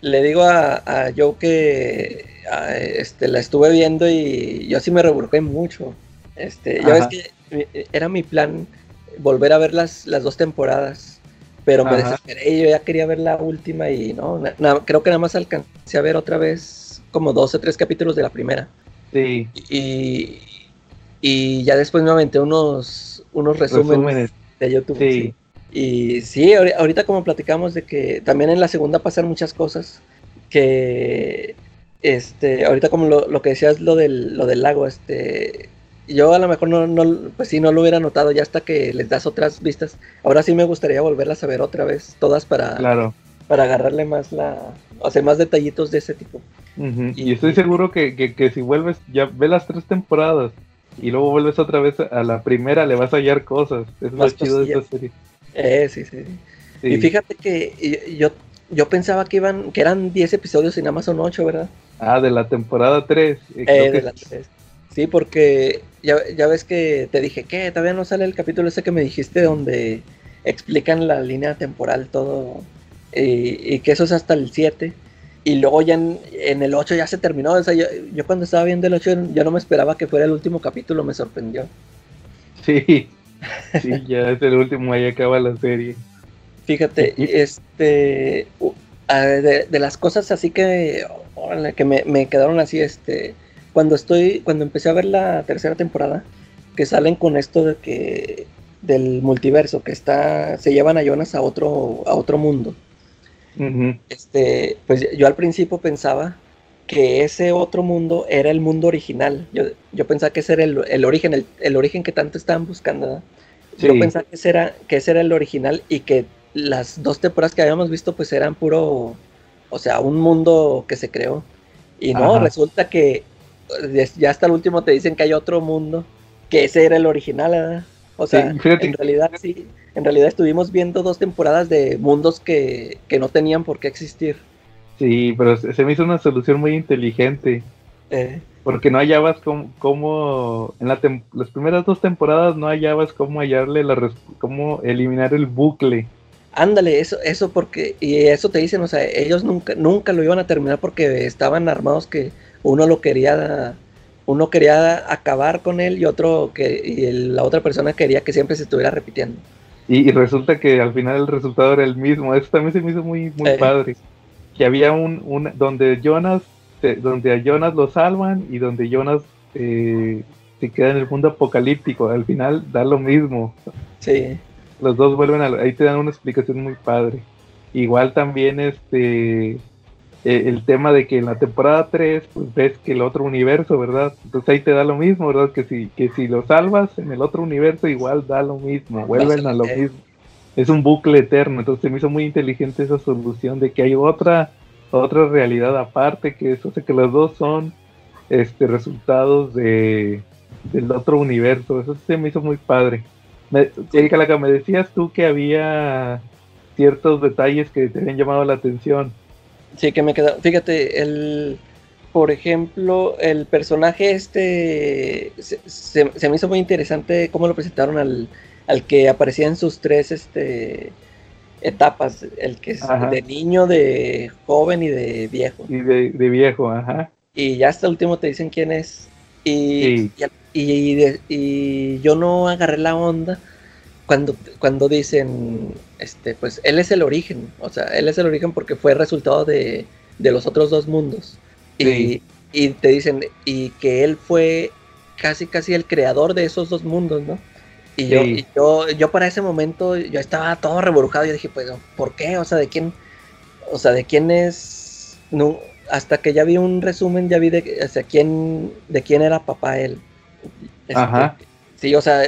Le digo a, a Joe que a, este, la estuve viendo y yo sí me reburqué mucho. Este, ya ves que eh, era mi plan volver a ver las, las dos temporadas, pero me Ajá. desesperé y yo ya quería ver la última y no, na- na- creo que nada más alcancé a ver otra vez como dos o tres capítulos de la primera. Sí, Y, y ya después me aventé unos, unos resúmenes, resúmenes. De YouTube. Sí. sí. Y sí, ahori- ahorita como platicamos de que también en la segunda pasan muchas cosas que, este, ahorita como lo, lo que decías lo del, lo del lago, este, yo a lo mejor no, no, pues sí, no lo hubiera notado ya hasta que les das otras vistas. Ahora sí me gustaría volverlas a ver otra vez, todas para, Claro. para agarrarle más la, o sea, más detallitos de ese tipo. Y- Y estoy seguro que, que, que si vuelves, ya ve las tres temporadas y luego vuelves otra vez a la primera, le vas a hallar cosas. Es lo Más chido de esta serie. Eh, sí, sí. Sí. Y fíjate que yo, yo pensaba que iban, que eran 10 episodios y nada más son 8, ¿verdad? Ah, de la temporada 3. Eh, de la tres. Sí, porque ya, ya ves que te dije que todavía no sale el capítulo ese que me dijiste donde explican la línea temporal todo y, y que eso es hasta el 7 y luego ya en, en el 8 ya se terminó, o sea, yo, yo cuando estaba viendo el 8 yo no me esperaba que fuera el último capítulo, me sorprendió. Sí. Sí, [laughs] ya es el último, ahí acaba la serie. Fíjate, este, de, de las cosas así que, que me, me quedaron así, este, cuando estoy, cuando empecé a ver la tercera temporada, que salen con esto de que del multiverso, que está, se llevan a Jonas a otro, a otro mundo. Este, pues yo al principio pensaba que ese otro mundo era el mundo original. Yo, yo pensaba que ese era el, el origen, el, el origen que tanto estaban buscando. Yo pensaba que ese, era, que ese era el original y que las dos temporadas que habíamos visto pues eran puro, o sea, un mundo que se creó. Y no, Ajá. resulta que eh, ya hasta el último te dicen que hay otro mundo, que ese era el original, ¿verdad? O sea, Sí, en realidad sí, en realidad estuvimos viendo dos temporadas de mundos que, que no tenían por qué existir. Sí, pero se me hizo una solución muy inteligente. Eh, Porque no hallabas cómo, cómo- en la tem- las primeras dos temporadas no hallabas cómo hallarle la cómo eliminar el bucle. ándale, eso, eso porque, y eso te dicen, o sea, ellos nunca, nunca lo iban a terminar porque estaban armados que uno lo quería, uno quería acabar con él y otro que, y la otra persona quería que siempre se estuviera repitiendo. Y, y resulta que al final el resultado era el mismo. Eso también se me hizo muy, muy Eh. padre. Que había un, un donde Jonas, donde a Jonas lo salvan y donde Jonas eh, se queda en el mundo apocalíptico. Al final da lo mismo. Sí, Los dos vuelven a... Ahí te dan una explicación muy padre. Igual también este... eh, el tema de que en la temporada 3 pues ves que el otro universo, ¿verdad? Entonces ahí te da lo mismo, ¿verdad? Que si, que si lo salvas en el otro universo igual da lo mismo, vuelven a lo eh. mismo. Es un bucle eterno, entonces se me hizo muy inteligente esa solución de que hay otra otra realidad aparte, que eso hace que los dos son este resultados de del otro universo, eso se me hizo muy padre. Me, Erika Laca, me decías tú que había ciertos detalles que te habían llamado la atención. Sí que me queda, fíjate, el, por ejemplo, el personaje este, se, se- se me hizo muy interesante cómo lo presentaron al, al que aparecía en sus tres, este, etapas, el que es Ajá. de niño, de joven y de viejo. Y de, de viejo, ajá. Y ya hasta el último te dicen quién es. Y, Sí. y, y de- y yo no agarré la onda cuando, cuando dicen, este, pues él es el origen. O sea, él es el origen porque fue resultado de, de los otros dos mundos. Sí. Y, y te dicen, y que él fue casi, casi el creador de esos dos mundos, ¿no? Y yo, y yo, yo para ese momento, yo estaba todo reburujado. Yo dije, pues, ¿por qué? O sea, ¿de quién? O sea, ¿de quién es? No, hasta que ya vi un resumen, ya vi de, o sea, quién, de quién era papá él. Este, Ajá. Sí, o sea,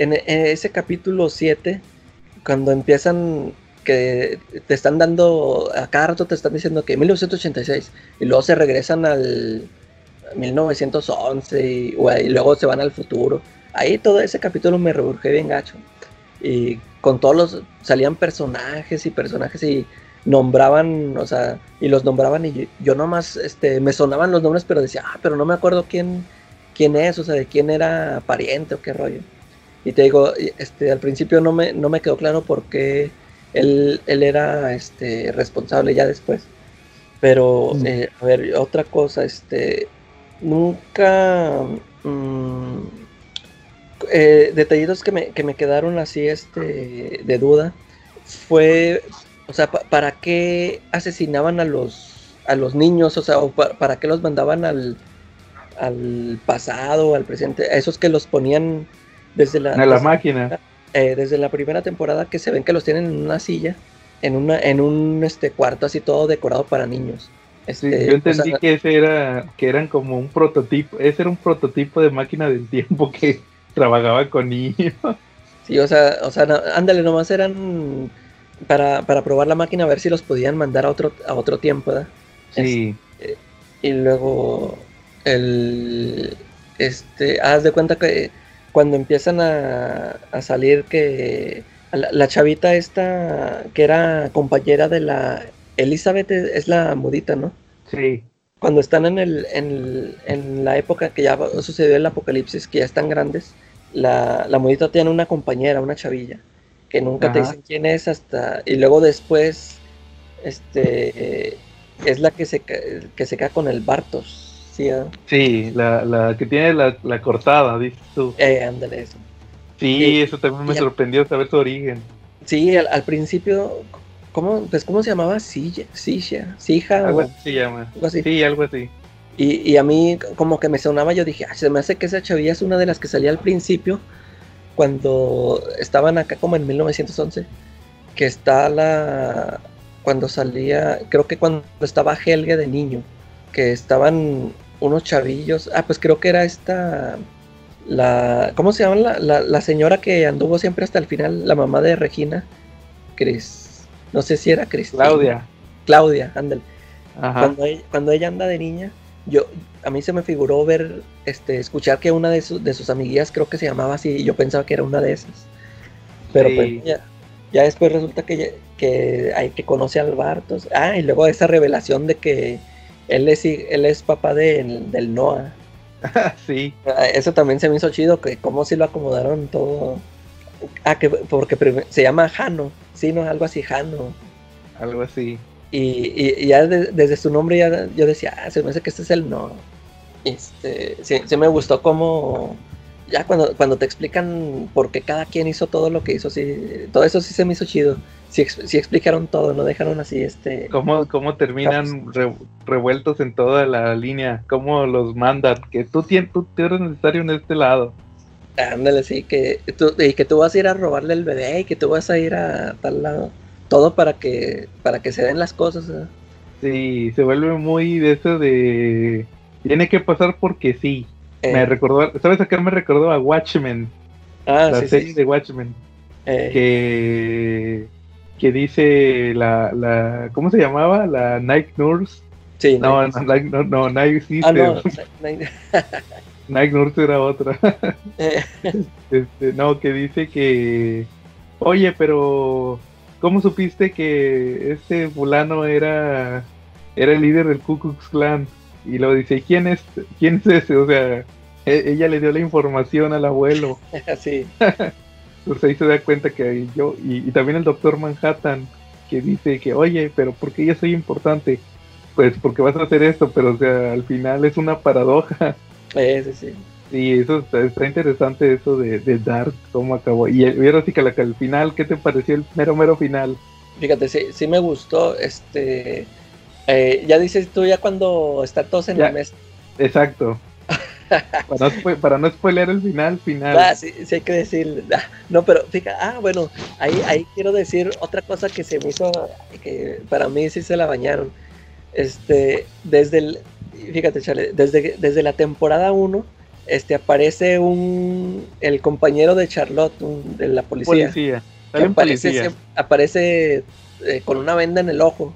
en, ese capítulo 7, cuando empiezan que te están dando, a cada rato te están diciendo que 1986, y luego se regresan al 1911, y, y luego se van al futuro. Ahí todo ese capítulo me reburgé bien gacho. Y con todos los, salían personajes y personajes y nombraban, o sea, y los nombraban y yo, yo nomás, este, me sonaban los nombres, pero decía, ah, pero no me acuerdo quién, quién es, o sea, de quién era pariente o qué rollo. Y te digo, este, al principio no me, no me quedó claro por qué él, él era este, responsable ya después. Pero, Mm. eh, a ver, otra cosa, este, nunca... mm, eh, detallitos que me, que me quedaron así, este, de duda, fue, o sea, pa- ¿para qué asesinaban a los, a los niños? O sea, o pa- ¿para qué los mandaban al, al pasado, al presente? A esos que los ponían desde la, A la máquina. eh, desde la primera temporada que se ven que los tienen en una silla, en una, en un este cuarto así todo decorado para niños. Sí, Este, yo o entendí sea, que ese era, que eran como un prototipo, ese era un prototipo de máquina del tiempo que [laughs] trabajaba con niños. sí, o sea, o sea, no- ándale, nomás eran para, para probar la máquina a ver si los podían mandar a otro, a otro tiempo, ¿verdad? Sí, Y luego el este, haz de cuenta que cuando empiezan a, a salir que la, la chavita esta que era compañera de la Elizabeth es, es la mudita, ¿no? sí, Cuando están en el, en, el- en la época que ya sucedió el apocalipsis, que ya están grandes, la, la mudita tiene una compañera, una chavilla, que nunca te dicen quién es hasta. Y luego después, este es la que se, que se queda con el Bartos. Sí, sí, la, la que tiene la, la cortada, dices tú. Eh, ándale eso. Sí, eso también me sorprendió saber su origen. Sí, al, al principio, ¿cómo, pues, ¿cómo se llamaba? Silla, Silla, Sija, Algo así se llama. algo así. Sí, algo así. Y, y a mí como que me sonaba, yo dije, "Ah, se me hace que esa chavilla es una de las que salía al principio, cuando estaban acá como en 1911, que está la... Cuando salía, creo que cuando estaba Helge de niño, que estaban unos chavillos, ah, pues creo que era esta, la, ¿cómo se llama? La, la, la señora que anduvo siempre hasta el final, la mamá de Regina, Cris, no sé si era Cristina. Claudia. Claudia, ándale. Ajá. Cuando ella, cuando ella anda de niña, yo a mí se me figuró ver, este, escuchar que una de, sus de sus amiguillas creo que se llamaba así, y yo pensaba que era una de esas. Pero Sí. pues ya, ya después resulta que, que hay que conoce al Bartos. Ah, y luego esa revelación de que él es, él es papá del, del Noah. [laughs] sí. Ah, Eso también se me hizo chido, que cómo si lo acomodaron todo. Ah, que porque se llama Jano, sí, no, algo así, Jano. Algo así. Y, y- y ya de- desde su nombre ya yo decía, ah, se me hace que este es el no. Este, sí, sí me gustó como ya cuando, cuando te explican por qué cada quien hizo todo lo que hizo, sí, todo eso sí se me hizo chido. Sí, ex- sí explicaron todo, no dejaron así este. ¿Cómo, cómo terminan re- revueltos en toda la línea? ¿Cómo los mandan? Que tú, tú, tú eres necesario en este lado. Ándale, sí, que tú, y que tú vas a ir a robarle el bebé y que tú vas a ir a tal lado. Todo para que, para que se den las cosas. ¿eh? Sí, se vuelve muy de eso de... Tiene que pasar porque sí. Eh, Me recordó, ¿sabes a qué me recordó? A Watchmen, ah, la sí, serie sí. de Watchmen, eh, que, que dice la, la, ¿cómo se llamaba? La Night Nurse. sí, No, no, no, Night, no, no, Night ah, no, Sister. no, no, Night Nurse era otra. eh, [laughs] Este, no, que dice que, oye, pero ¿cómo supiste que este fulano era, era el líder del Ku Klux Klan? Y lo dice, ¿quién es, quién es ese? O sea, e- ella le dio la información al abuelo. [laughs] sí. [laughs] Entonces ahí se da cuenta que yo, y, y también el doctor Manhattan, que dice que, oye, pero ¿por qué yo soy importante? Pues porque vas a hacer esto, pero o sea, al final es una paradoja. Sí, sí. Sí, eso está, está interesante eso de, de Dark, cómo acabó. Y, y ahora sí que la- que al final, ¿qué te pareció el mero mero final? Fíjate, sí, sí me gustó. Este, eh, ya dices tú ya cuando están todos en Ya. la mesa. Exacto. [laughs] para, no, spo- para no spoilear el final, final. Ah, sí, sí hay que decir. ah, No, pero fíjate, ah, bueno, ahí, ahí quiero decir otra cosa que se me hizo, que para mí sí se la bañaron. Este, desde el, fíjate, Chale, desde, desde la temporada 1, este, aparece un, el compañero de Charlotte, un- de la policía. policía. aparece eh, con una venda en el ojo.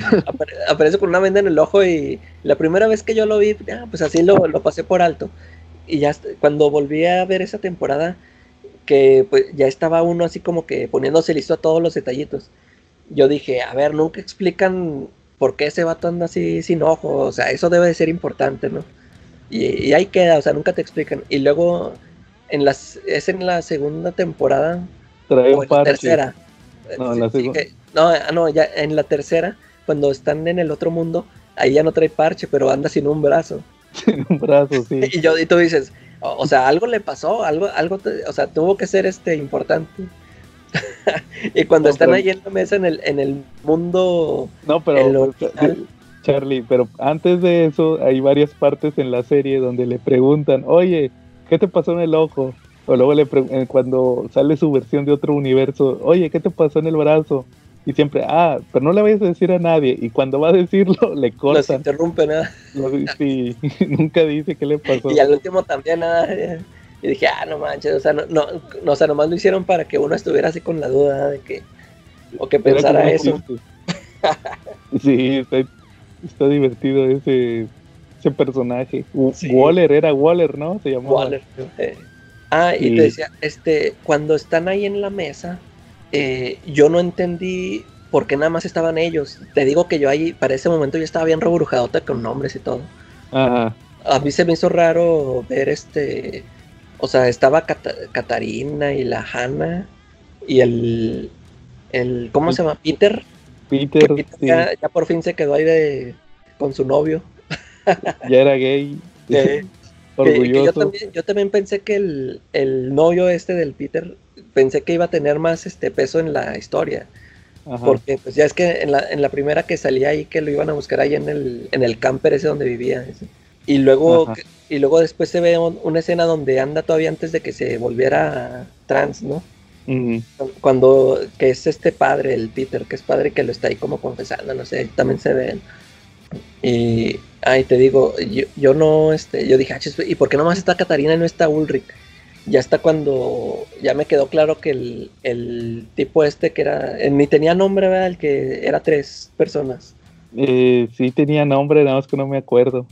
Apare- aparece con una venda en el ojo y la primera vez que yo lo vi, ah, pues así lo, lo pasé por alto. Y ya cuando volví a ver esa temporada, que pues ya estaba uno así como que poniéndose listo a todos los detallitos. Yo dije, a ver, nunca explican por qué ese vato anda así sin ojo, o sea, eso debe de ser importante, ¿no? Y, y ahí queda, o sea, nunca te explican. Y luego, en las, es en la segunda temporada, Trae o en la tercera. No, Sí, la segunda. que- no, ah, no, ya en la tercera, cuando están en el otro mundo, ahí ya no trae parche, pero anda sin un brazo. [laughs] en un brazo, sí. [laughs] Y yo y tú dices, o, o sea, algo le pasó, algo, algo, te- o sea, tuvo que ser este importante. [laughs] y cuando No, están pero- ahí en la mesa en el, en el mundo, No, pero original, Charlie, pero antes de eso hay varias partes en la serie donde le preguntan, oye, ¿qué te pasó en el ojo? O luego le cuando sale su versión de otro universo, oye, ¿qué te pasó en el brazo? Y siempre, ah, pero no le vayas a decir a nadie. Y cuando va a decirlo, [laughs] le los cortan. interrumpen, ¿eh? Lo di- sí, [laughs] nunca dice qué le pasó. y al último también nada. Y dije, ah, no manches, o sea, no, no, no, o sea, nomás lo hicieron para que uno estuviera así con la duda de que, o que pensara eso. sí, está, está divertido ese, ese personaje. Sí. Waller era Waller, ¿no? Se llamaba. Waller. eh. Ah, y Sí. te decía, este, cuando están ahí en la mesa, eh, yo no entendí por qué nada más estaban ellos. Te digo que yo ahí, para ese momento yo estaba bien reburujadota con nombres y todo. Ajá. A mí se me hizo raro ver este, o sea, estaba Cata- Catarina y la Hanna y el, el, ¿cómo se llama? Peter. Peter, Peter sí, ya, ya por fin se quedó ahí de, con su novio. [laughs] ya era gay. [laughs] Que- Que- que orgulloso. yo, también, yo también pensé que el, el novio este del Peter, pensé que iba a tener más este peso en la historia. Ajá. Porque pues ya es que en la, en la primera que salía ahí, que lo iban a buscar ahí en el, en el camper ese donde vivía. ese. Y luego, Ajá. y luego después se ve un- una escena donde anda todavía antes de que se volviera trans, ¿no? Cuando, que es este padre, el Peter, que es padre que lo está ahí como confesando, no sé, también se ve. Y, ay, te digo, yo, yo no, este, yo dije, "Ah, ¿y por qué nomás está Catarina y no está Ulrich? Ya está cuando, ya me quedó claro que el, el tipo este que era, eh, ni tenía nombre, ¿verdad? El que era tres personas. Eh, sí tenía nombre, nada más que no me acuerdo.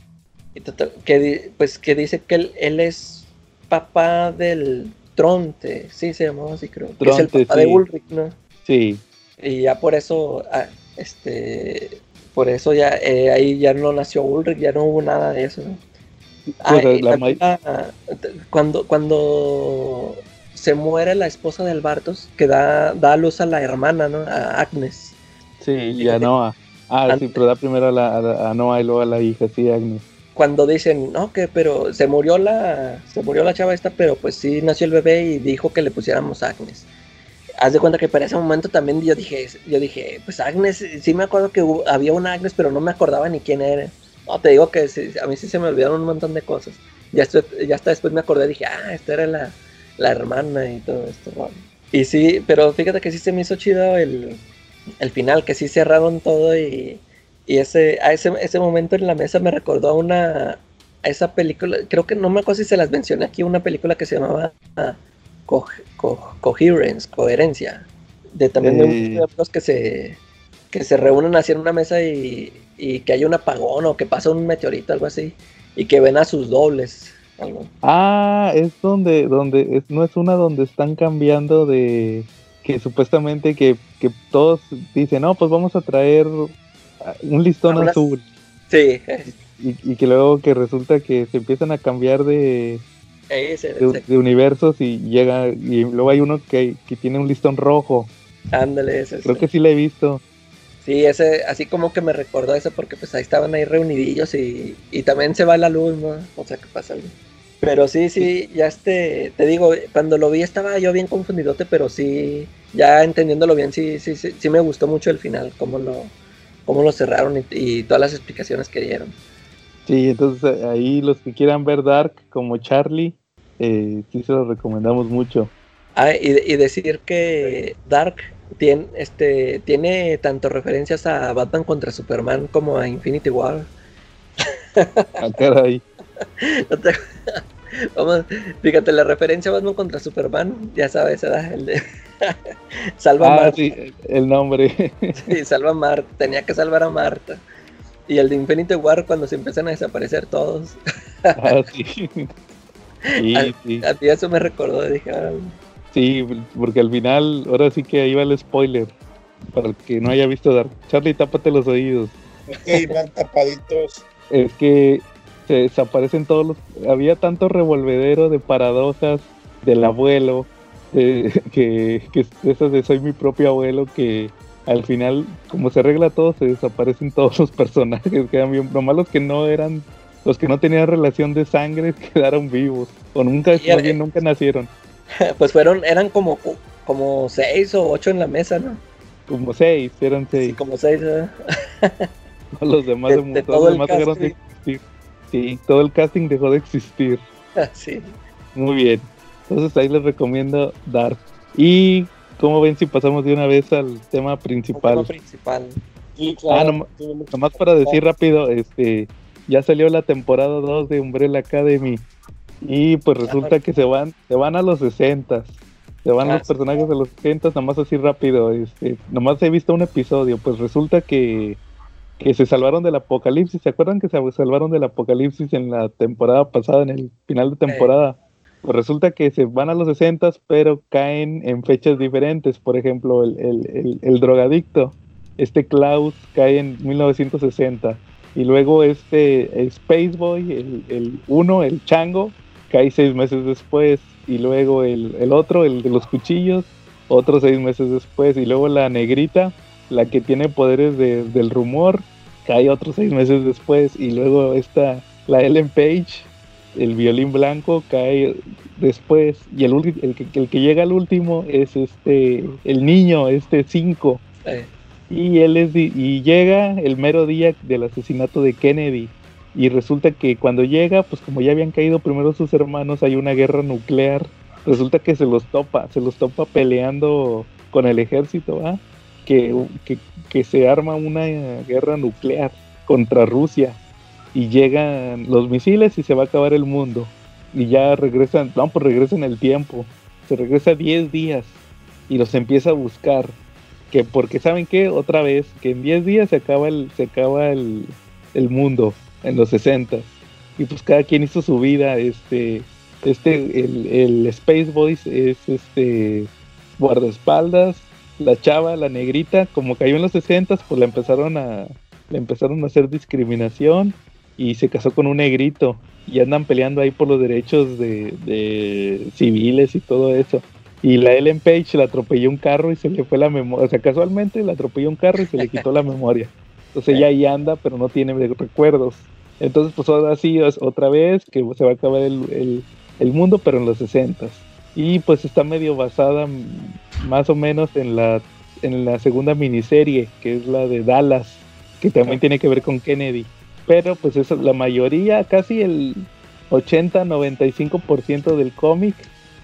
Y total, que, pues que dice que él, él es papá del Tronte, sí, se llamaba así creo. que es el Tronte, papá de sí. Ulrich, ¿no? Sí, Y ya por eso, ah, este, por eso ya eh, ahí ya no nació Ulrich, ya no hubo nada de eso. ¿no? Pues, la la- cuando, cuando se muere la esposa del Bartos, que da, da luz a la hermana, ¿no? A Agnes. sí, y a Noah. Ah, sí, pero da primero a, la, a, la- a Noah y luego a la hija, sí, Agnes. Cuando dicen, no, que pero se murió la, se murió la chava esta, pero pues sí nació el bebé y dijo que le pusiéramos Agnes. Haz de cuenta que para ese momento también yo dije, yo dije, pues Agnes, sí me acuerdo que hubo- había una Agnes, pero no me acordaba ni quién era. No, te digo que sí, a mí sí se me olvidaron un montón de cosas. Ya, estoy- ya hasta después me acordé, dije, ah, esta era la, la hermana y todo esto. bueno. Y sí, pero fíjate que sí se me hizo chido el, el final, que sí cerraron todo y, y ese, a ese, ese momento en la mesa me recordó a una, a esa película, creo que no me acuerdo si se las mencioné aquí, una película que se llamaba ah, Co- Co- Coherence, Coherencia, de también de Eh. de amigos que se, que se reúnen así en una mesa y, y que hay un apagón o que pasa un meteorito, algo así, y que ven a sus dobles. algo. Ah, es donde, donde, es, no es una donde están cambiando de que supuestamente que, que todos dicen, no, pues vamos a traer ah, un listón azul. Sí, Y, y que luego que resulta que se empiezan a cambiar de, universos y llega, y luego hay uno que, que tiene un listón rojo. ándale, ese, Creo que sí lo he visto. Sí, ese, así como que me recordó eso porque pues ahí estaban ahí reunidillos y, y también se va la luz, ¿no? O sea, que pasa algo. Pero sí, sí, ya este, te digo, cuando lo vi estaba yo bien confundidote, pero sí, ya entendiéndolo bien, sí, sí, sí, sí me gustó mucho el final, cómo lo, cómo lo cerraron y, y todas las explicaciones que dieron. Sí, entonces eh, ahí los que quieran ver Dark como Charlie, eh, sí se los recomendamos mucho. Ah, y, y decir que Dark tiene, este, tiene tanto referencias a Batman contra Superman como a Infinity War. Ah, caray. [laughs] No te- [laughs] Vamos, fíjate, la referencia a Batman contra Superman, ya sabes, ¿verdad? El de [laughs] Salva a Ah, Marta. sí, el nombre. Sí, salva a Marta, tenía que salvar a Marta. Y el de Infinity War cuando se empiezan a desaparecer todos. Ah, sí. Sí, sí. A ti eso me recordó, dije, "Ah, Sí, porque al final, ahora sí que ahí va el spoiler. Para el que no haya visto Dark. Charlie, tápate los oídos. Ok, van tapaditos. Es que se desaparecen todos los. Había tanto revolvedero de paradojas del abuelo, de- [laughs] que, que esas de soy mi propio abuelo, que al final, como se arregla todo, se desaparecen todos los personajes. Quedan bien. Nomás los que no eran. Los que no tenían relación de sangre [laughs] quedaron vivos. O nunca, Y era- más bien, nunca nacieron. [laughs] pues fueron, eran como, como seis o ocho en la mesa, ¿no? Como seis, eran Sí, seis. como seis, ¿verdad? [laughs] Los demás, De- de- todo los el demás dejaron de existir. Sí, todo el casting dejó de existir. sí. Muy bien. Entonces ahí les recomiendo Dark. Y como ven si pasamos de una vez al tema principal. tema principal. Sí, Ah, claro. nom- tiene mucho- Nomás para decir rápido, este ya salió la temporada 2 de Umbrella Academy. Y pues resulta que se van, se van a los 60 Se van Ah, los personajes a los 60 nomás así rápido. Este, nomás he visto un episodio. Pues resulta que, que se salvaron del apocalipsis. ¿Se acuerdan que se salvaron del apocalipsis en la temporada pasada, en el final de temporada? Pues resulta que se van a los 60 pero caen en fechas diferentes. Por ejemplo, el, el, el, el drogadicto, este Klaus, cae en 1960. Y luego este Spaceboy, el, el uno, el chango, cae seis meses después. Y luego el, el otro, el de los cuchillos, otros seis meses después. Y luego la negrita, la que tiene poderes de- del rumor, cae otros seis meses después. Y luego esta, la Ellen Page, el violín blanco, cae después. Y el, el, que, el que llega al último es este, el niño, este 5. Eh, Y él es y llega el mero día del asesinato de Kennedy. Y resulta que cuando llega, pues como ya habían caído primero sus hermanos, hay una guerra nuclear. Resulta que se los topa, se los topa peleando con el ejército. Que, que, que se arma una guerra nuclear contra Rusia. Y llegan los misiles y se va a acabar el mundo. Y ya regresan, no, pues regresan el tiempo. Se regresa 10 días y los empieza a buscar. Que porque saben que otra vez, que en 10 días se acaba el, se acaba el, el mundo en los 60 y pues cada quien hizo su vida este este el, el Space Boys es este guardaespaldas la chava la negrita como cayó en los 60 pues la empezaron a le empezaron a hacer discriminación y se casó con un negrito. Y andan peleando ahí por los derechos de, de civiles y todo eso. Y la Ellen Page la atropelló un carro y se le fue la memoria o sea casualmente la atropelló un carro y se le quitó la memoria [laughs] entonces ella ahí anda, pero no tiene recuerdos. Entonces, pues ahora sí, es otra vez que se va a acabar el, el, el mundo, pero en los 60 Y pues está medio basada más o menos en la, en la segunda miniserie, que es la de Dallas, que también tiene que ver con Kennedy. Pero pues eso, la mayoría, casi el 80-95% del cómic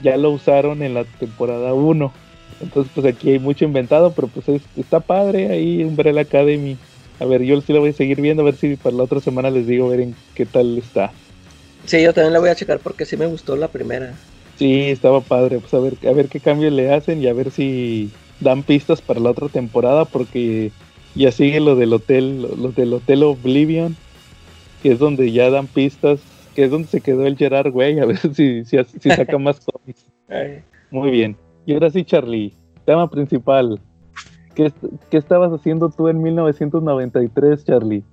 ya lo usaron en la temporada 1. Entonces, pues aquí hay mucho inventado, pero pues es, está padre ahí Umbrella Academy. A ver, yo sí la voy a seguir viendo, a ver si para la otra semana les digo a ver en qué tal está. Sí, yo también la voy a checar porque sí me gustó la primera. Sí, estaba padre, pues a ver, a ver qué cambios le hacen y a ver si dan pistas para la otra temporada porque ya sigue lo del hotel, lo del hotel Oblivion, que es donde ya dan pistas, que es donde se quedó el Gerard Way, a ver [laughs] si, si, si saca más [laughs] cómics. Muy bien. Y ahora sí, Charlie, tema principal. ¿Qué, ¿Qué, estabas haciendo tú en 1993, Charlie?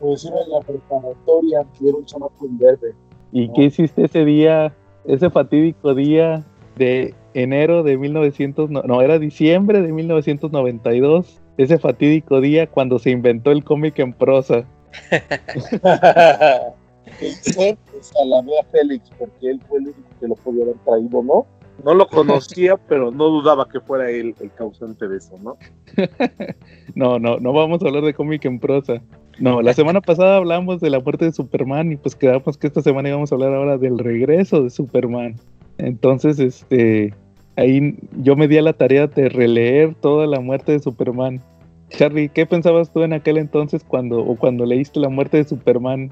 Pues iba en la preparatoria, que era un chamaco en verde. ¿Y ¿no? qué hiciste ese día, ese fatídico día de enero de 1900, no, no, era diciembre de 1992, ese fatídico día cuando se inventó el cómic en prosa? [laughs] Hice pues, a la vea Félix, porque él fue el único que lo podía haber traído, ¿no? No lo conocía, [laughs] pero no dudaba que fuera él el causante de eso, ¿no? [laughs] no, no, no vamos a hablar de cómic en prosa. No, la semana pasada hablamos de la muerte de Superman y pues quedamos que esta semana íbamos a hablar ahora del regreso de Superman. Entonces, este, ahí yo me di a la tarea de releer toda la muerte de Superman. Charlie, ¿qué pensabas tú en aquel entonces cuando o cuando leíste la muerte de Superman?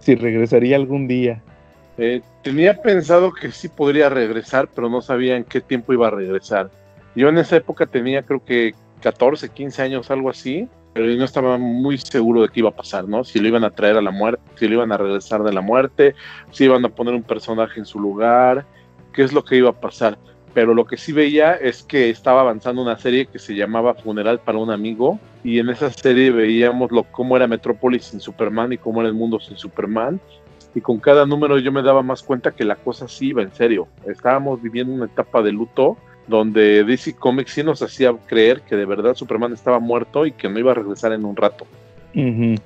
Si regresaría algún día. Eh, tenía pensado que sí podría regresar, pero no sabía en qué tiempo iba a regresar. Yo en esa época tenía creo que 14, 15 años, algo así, pero no estaba muy seguro de qué iba a pasar, ¿no? Si lo iban a traer a la muerte, si lo iban a regresar de la muerte, si iban a poner un personaje en su lugar, qué es lo que iba a pasar. Pero lo que sí veía es que estaba avanzando una serie que se llamaba Funeral para un amigo, y en esa serie veíamos lo, cómo era Metrópolis sin Superman y cómo era el mundo sin Superman, y con cada número yo me daba más cuenta que la cosa sí iba en serio. Estábamos viviendo una etapa de luto donde DC Comics sí nos hacía creer que de verdad Superman estaba muerto y que no iba a regresar en un rato. Uh -huh.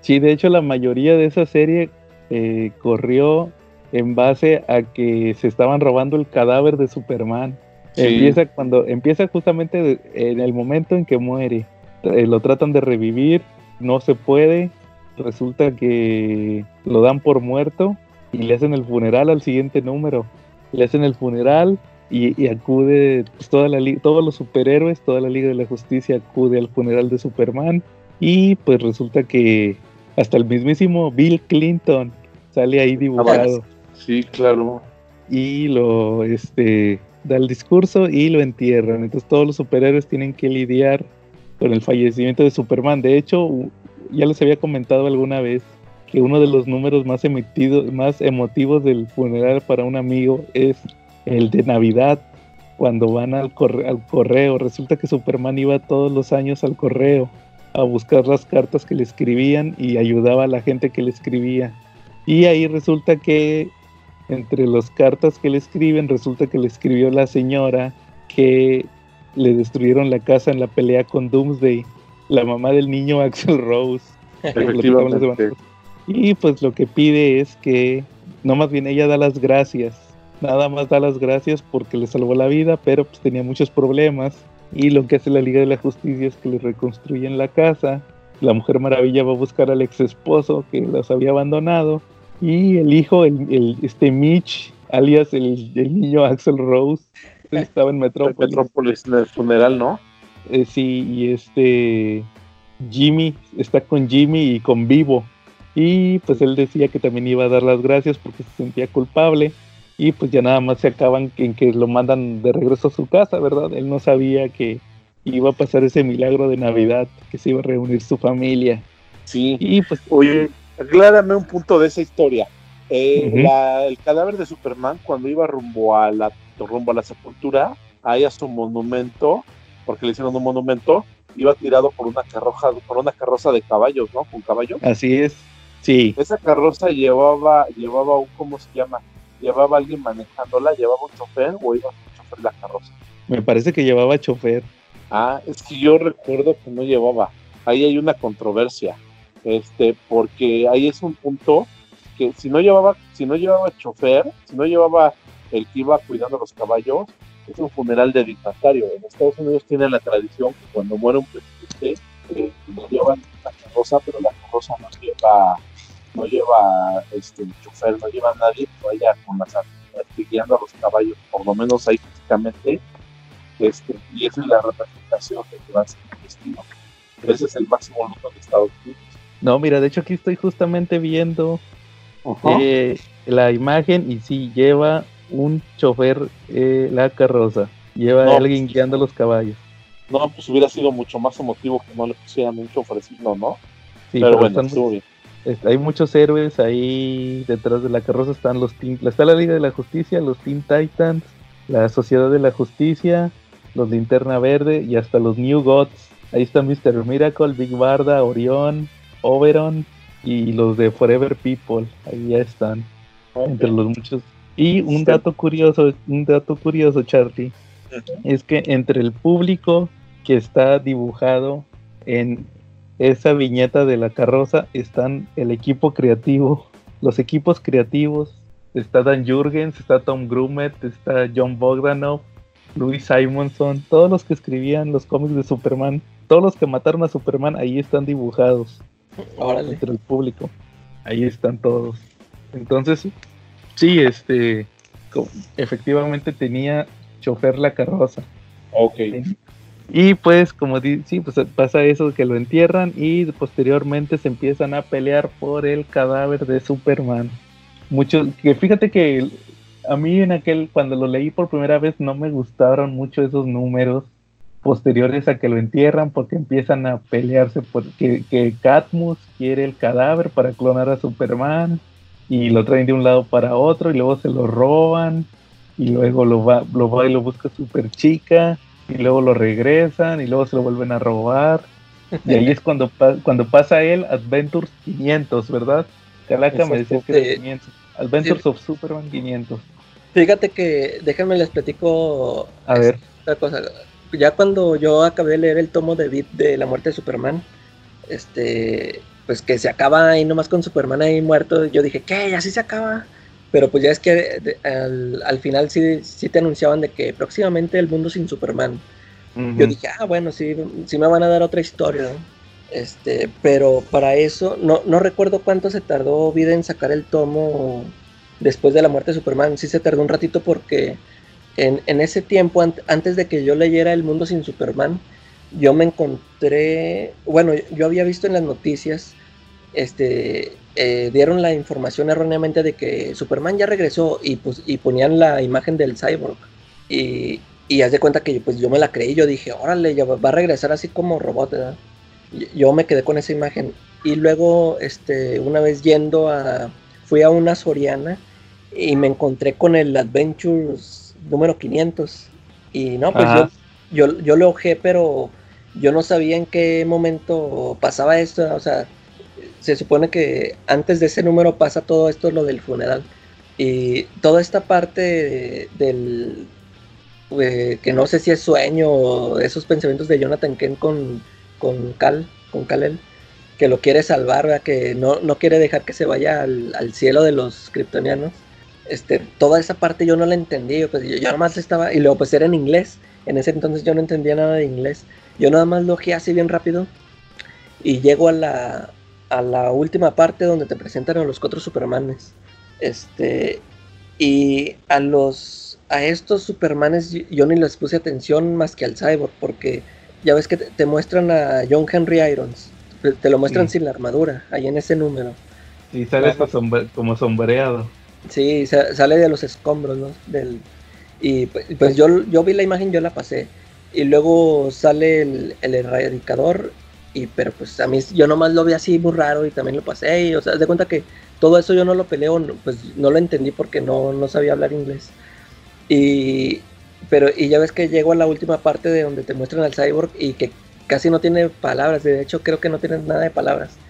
Sí, de hecho la mayoría de esa serie eh, corrió en base a que se estaban robando el cadáver de Superman. Sí. Empieza cuando empieza justamente en el momento en que muere. Eh, lo tratan de revivir, no se puede, resulta que lo dan por muerto y le hacen el funeral al siguiente número. Le hacen el funeral y, y acude pues, toda la, todos los superhéroes, toda la Liga de la Justicia acude al funeral de Superman y pues resulta que hasta el mismísimo Bill Clinton sale ahí dibujado. Sí, claro. Y lo este da el discurso y lo entierran. Entonces todos los superhéroes tienen que lidiar con el fallecimiento de Superman. De hecho, ya les había comentado alguna vez que uno de los números más emitidos, más emotivos del funeral para un amigo es el de Navidad, cuando van al, corre al correo. Resulta que Superman iba todos los años al correo a buscar las cartas que le escribían y ayudaba a la gente que le escribía. Y ahí resulta que entre las cartas que le escriben, resulta que le escribió la señora que le destruyeron la casa en la pelea con Doomsday la mamá del niño Axel Rose. [laughs] y pues lo que pide es que, no más bien ella da las gracias, nada más da las gracias porque le salvó la vida, pero pues tenía muchos problemas. Y lo que hace la Liga de la Justicia es que le reconstruyen la casa la Mujer Maravilla va a buscar al ex esposo que los había abandonado y el hijo, el, el- este Mitch, alias el, el niño Axel Rose, [laughs] estaba en Metrópolis. Metrópolis en el funeral, ¿no? Eh, sí, y este Jimmy está con Jimmy y con Vivo. Y pues él decía que también iba a dar las gracias porque se sentía culpable. Y pues ya nada más se acaban en que lo mandan de regreso a su casa, ¿verdad? Él no sabía que iba a pasar ese milagro de Navidad, que se iba a reunir su familia. Sí. Y pues Oye, aclárame un punto de esa historia. Eh, la- el cadáver de Superman, cuando iba rumbo a la rumbo a la sepultura, ahí a su monumento, porque le hicieron un monumento, iba tirado por una carroza, por una carroza de caballos, ¿no? Con caballos. así es. Sí, Esa carroza llevaba, llevaba un, ¿cómo se llama? Llevaba alguien manejándola, llevaba un chofer o iba un chofer la carroza. me parece que llevaba chofer. Ah, es que yo recuerdo que no llevaba. Ahí hay una controversia. Este, porque ahí es un punto que si no llevaba, si no llevaba chofer, si no llevaba el que iba cuidando los caballos, es un funeral de dignatario. En Estados Unidos tienen la tradición que cuando muere un presidente, eh, lo llevan una carroza, pero la carroza no lleva, no lleva este chofer, no lleva a nadie que vaya con las guiando a los caballos, por lo menos ahí físicamente, este, y esa es la representación de que va a ser el destino. Ese es el máximo luto de Estados Unidos. No, mira, de hecho aquí estoy justamente viendo eh, la imagen y sí lleva un chofer eh, la carroza. Lleva No, a alguien pues, guiando los caballos. No, pues hubiera sido mucho más emotivo que no le pusieran un chofercito, ¿no? Sí, pero, pero bueno, están- estuvo bien. Hay muchos héroes ahí detrás de la carroza. Están los Teen- está la Liga de la Justicia, los Teen Titans, la Sociedad de la Justicia, los Linterna Verde y hasta los New Gods. Ahí están Mr. Miracle, Big Barda, Orión, Oberon y los de Forever People. Ahí ya están, entre los muchos. Y un dato curioso, un dato curioso, Charlie, es que entre el público que está dibujado en esa viñeta de la carroza están el equipo creativo, los equipos creativos. Está Dan Jurgens, está Tom Grumet, está John Bogdanov, Louis Simonson, todos los que escribían los cómics de Superman, todos los que mataron a Superman, ahí están dibujados Órale. entre el público. Ahí están todos. Entonces, sí, este, efectivamente tenía chofer la carroza. Ok. Y pues, como di- sí, pues pasa eso que lo entierran y posteriormente se empiezan a pelear por el cadáver de Superman. Mucho, que fíjate que a mí en aquel, cuando lo leí por primera vez, no me gustaron mucho esos números posteriores a que lo entierran porque empiezan a pelearse porque que Catmus quiere el cadáver para clonar a Superman y lo traen de un lado para otro y luego se lo roban y luego lo va, lo va y lo busca Super Chica y luego lo regresan y luego se lo vuelven a robar y ahí es cuando, cuando pasa él Adventures 500, ¿verdad? Calaca me decía que era Sí. 500. Adventures of Superman 500. Fíjate que, déjenme les platico A ver. esta cosa. Ya cuando yo acabé de leer el tomo de Beat de la muerte de Superman, este, pues que se acaba ahí nomás con Superman ahí muerto, yo dije, ¿qué? ¿Ya sí se acaba? Pero pues ya es que de- al, al final sí, sí te anunciaban de que próximamente el mundo sin Superman. Yo dije, ah, bueno, sí, sí me van a dar otra historia, ¿no? Este, pero para eso, no, no recuerdo cuánto se tardó Vida en sacar el tomo después de la muerte de Superman. Sí se tardó un ratito porque en, en ese tiempo, ant- antes de que yo leyera El Mundo sin Superman, yo me encontré, bueno, yo había visto en las noticias, este, eh, dieron la información erróneamente de que Superman ya regresó y, pues, y ponían la imagen del cyborg. Y, y haz de cuenta que pues yo me la creí, yo dije, órale, ya va a regresar así como robot, ¿verdad? Yo me quedé con esa imagen. Y luego, este, una vez yendo a, fui a una Soriana y me encontré con el Adventures número 500. Y no, pues yo, yo lo ojé, pero yo no sabía en qué momento pasaba esto, o sea, se supone que antes de ese número pasa todo esto, lo del funeral. Y toda esta parte de- del, eh, que no sé si es sueño o esos pensamientos de Jonathan Kent con, con Cal, con Kal-El, que lo quiere salvar, que no, no quiere dejar que se vaya al, al cielo de los kryptonianos. Este, toda esa parte yo no la entendí, pues yo, yo nada más estaba, y luego pues era en inglés, en ese entonces yo no entendía nada de inglés, yo nada más lo así bien rápido, y llego a la, a la última parte donde te presentan a los cuatro Supermanes. Este, y a los a estos Supermanes yo- ni les puse atención más que al Cyborg, porque ya ves que te, te muestran a John Henry Irons. Te, te lo muestran Sí. sin la armadura, ahí en ese número. Y sale hasta sombre- como sombreado. Sí, sa- sale de los escombros, ¿no? Del, y pues, pues yo, yo vi la imagen, yo la pasé. Y luego sale el, el erradicador, y pero pues a mí yo nomás lo vi así muy raro y también lo pasé. Y, o sea, de cuenta que todo eso yo no lo peleo, pues no lo entendí porque no, no sabía hablar inglés. Y, pero, y ya ves que llego a la última parte de donde te muestran al cyborg y que casi no tiene palabras, de hecho creo que no tiene nada de palabras.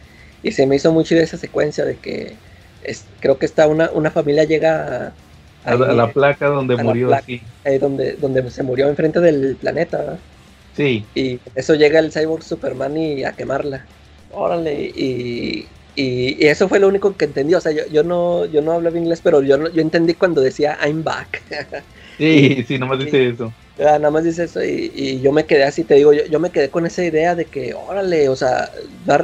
Y se me hizo muy chida esa secuencia de que es- creo que está una, una familia llega A, a la placa donde murió placa. aquí. ahí donde, donde se murió enfrente del planeta. Sí, Y eso llega el Cyborg Superman y a quemarla. Órale, y, y, y eso fue lo único que entendí. O sea, yo, yo no yo no hablaba inglés, pero yo, yo entendí cuando decía I'm back. [laughs] sí, sí, nomás dice eso. Ah, nada más dice eso y, y yo me quedé así, te digo, yo, yo me quedé con esa idea de que, órale, o sea,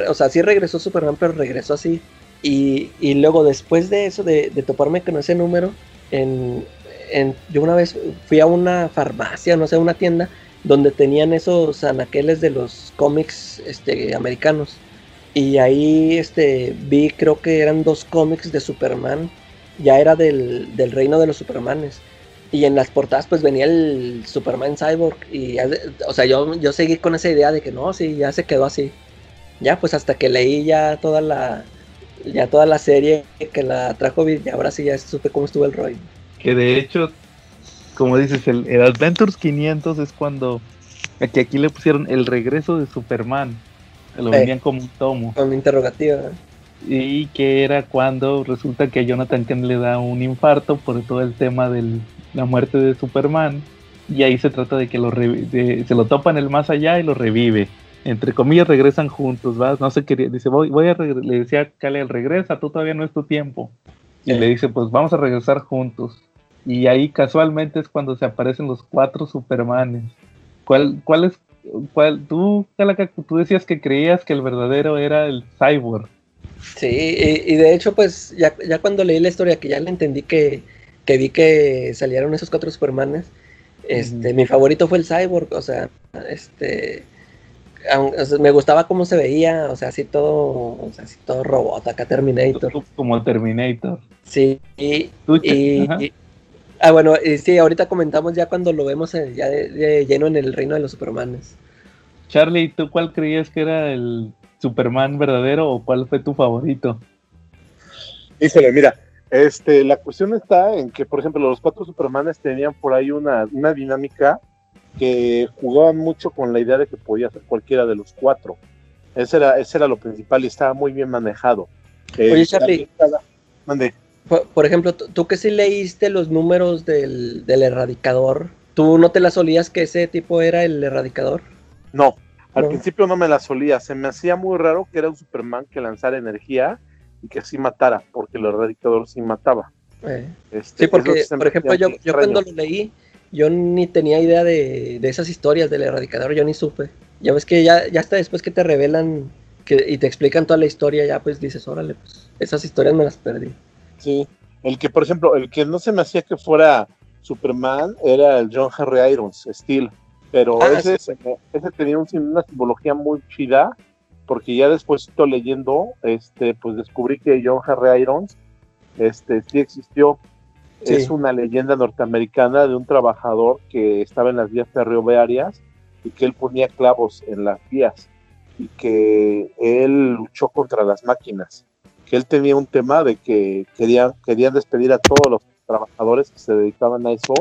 o sea, sí regresó Superman, pero regresó así. Y, y luego después de eso, de, de toparme con ese número, en, en- yo una vez fui a una farmacia, no sé, una tienda, donde tenían esos anaqueles de los cómics este, americanos. Y ahí este, vi, creo que eran dos cómics de Superman, ya era del, del reino de los Supermanes. Y en las portadas pues venía el Superman Cyborg y o sea, yo, yo seguí con esa idea de que no, sí, ya se quedó así. Ya pues hasta que leí ya toda la ya toda la serie que la trajo y ahora sí ya supe cómo estuvo el rollo. Que de hecho, como dices, el, el Adventures 500 es cuando. Que aquí le pusieron el regreso de Superman. Lo Eh. vendían como un tomo. Con interrogativa. Y que era cuando resulta que a Jonathan Kent le da un infarto por todo el tema de la muerte de Superman. Y ahí se trata de que lo de- se lo topan el más allá y lo revive. Entre comillas regresan juntos, ¿va? No se quería, dice, voy, voy a regre-", le decía a Kal-El, regresa, tú todavía no es tu tiempo. Y le dice, pues vamos a regresar juntos. Y ahí casualmente es cuando se aparecen los cuatro Supermanes. ¿Cuál, cuál es, cuál, tú, tú decías que creías que el verdadero era el Cyborg. Sí, y, y de hecho pues ya, ya cuando leí la historia que ya le entendí que, que vi que salieron esos cuatro Supermanes, este, mi favorito fue el Cyborg, o sea, este, aun- o sea, me gustaba cómo se veía, o sea, así todo, o sea, así todo robot, acá Terminator. Como Terminator. Sí, y- ah, bueno, y sí, ahorita comentamos ya cuando lo vemos eh, ya de, de lleno en el reino de los Supermanes. Charlie, ¿tú cuál creías que era el Superman verdadero o cuál fue tu favorito? Híjole, mira, este, la cuestión está en que, por ejemplo, los cuatro Supermanes tenían por ahí una, una dinámica que jugaban mucho con la idea de que podía ser cualquiera de los cuatro. Ese era, ese era lo principal y estaba muy bien manejado. Eh, Oye, Charlie. cada- Mande. Por, por ejemplo, tú, que sí leíste los números del, del erradicador, ¿tú no te la solías que ese tipo era el erradicador? No, al No. principio no me la solía. Se me hacía muy raro que era un Superman que lanzara energía y que sí matara, porque el erradicador sí mataba. Eh, Este, Sí, porque, por ejemplo, yo, cuando lo leí, yo ni tenía idea de, de esas historias del erradicador, yo ni supe. Ya ves que ya, ya hasta después que te revelan que, y te explican toda la historia, ya pues dices, órale, pues esas historias me las perdí. Sí, el que, por ejemplo, el que no se me hacía que fuera Superman era el John Henry Irons, Steel. Pero Ah, ese, ese tenía un- una simbología muy chida, porque ya después estoy leyendo, este, pues descubrí que John Henry Irons este, sí existió. Sí. Es una leyenda norteamericana de un trabajador que estaba en las vías ferroviarias y que él ponía clavos en las vías y que él luchó contra las máquinas que él tenía un tema de que querían, querían despedir a todos los trabajadores que se dedicaban a eso,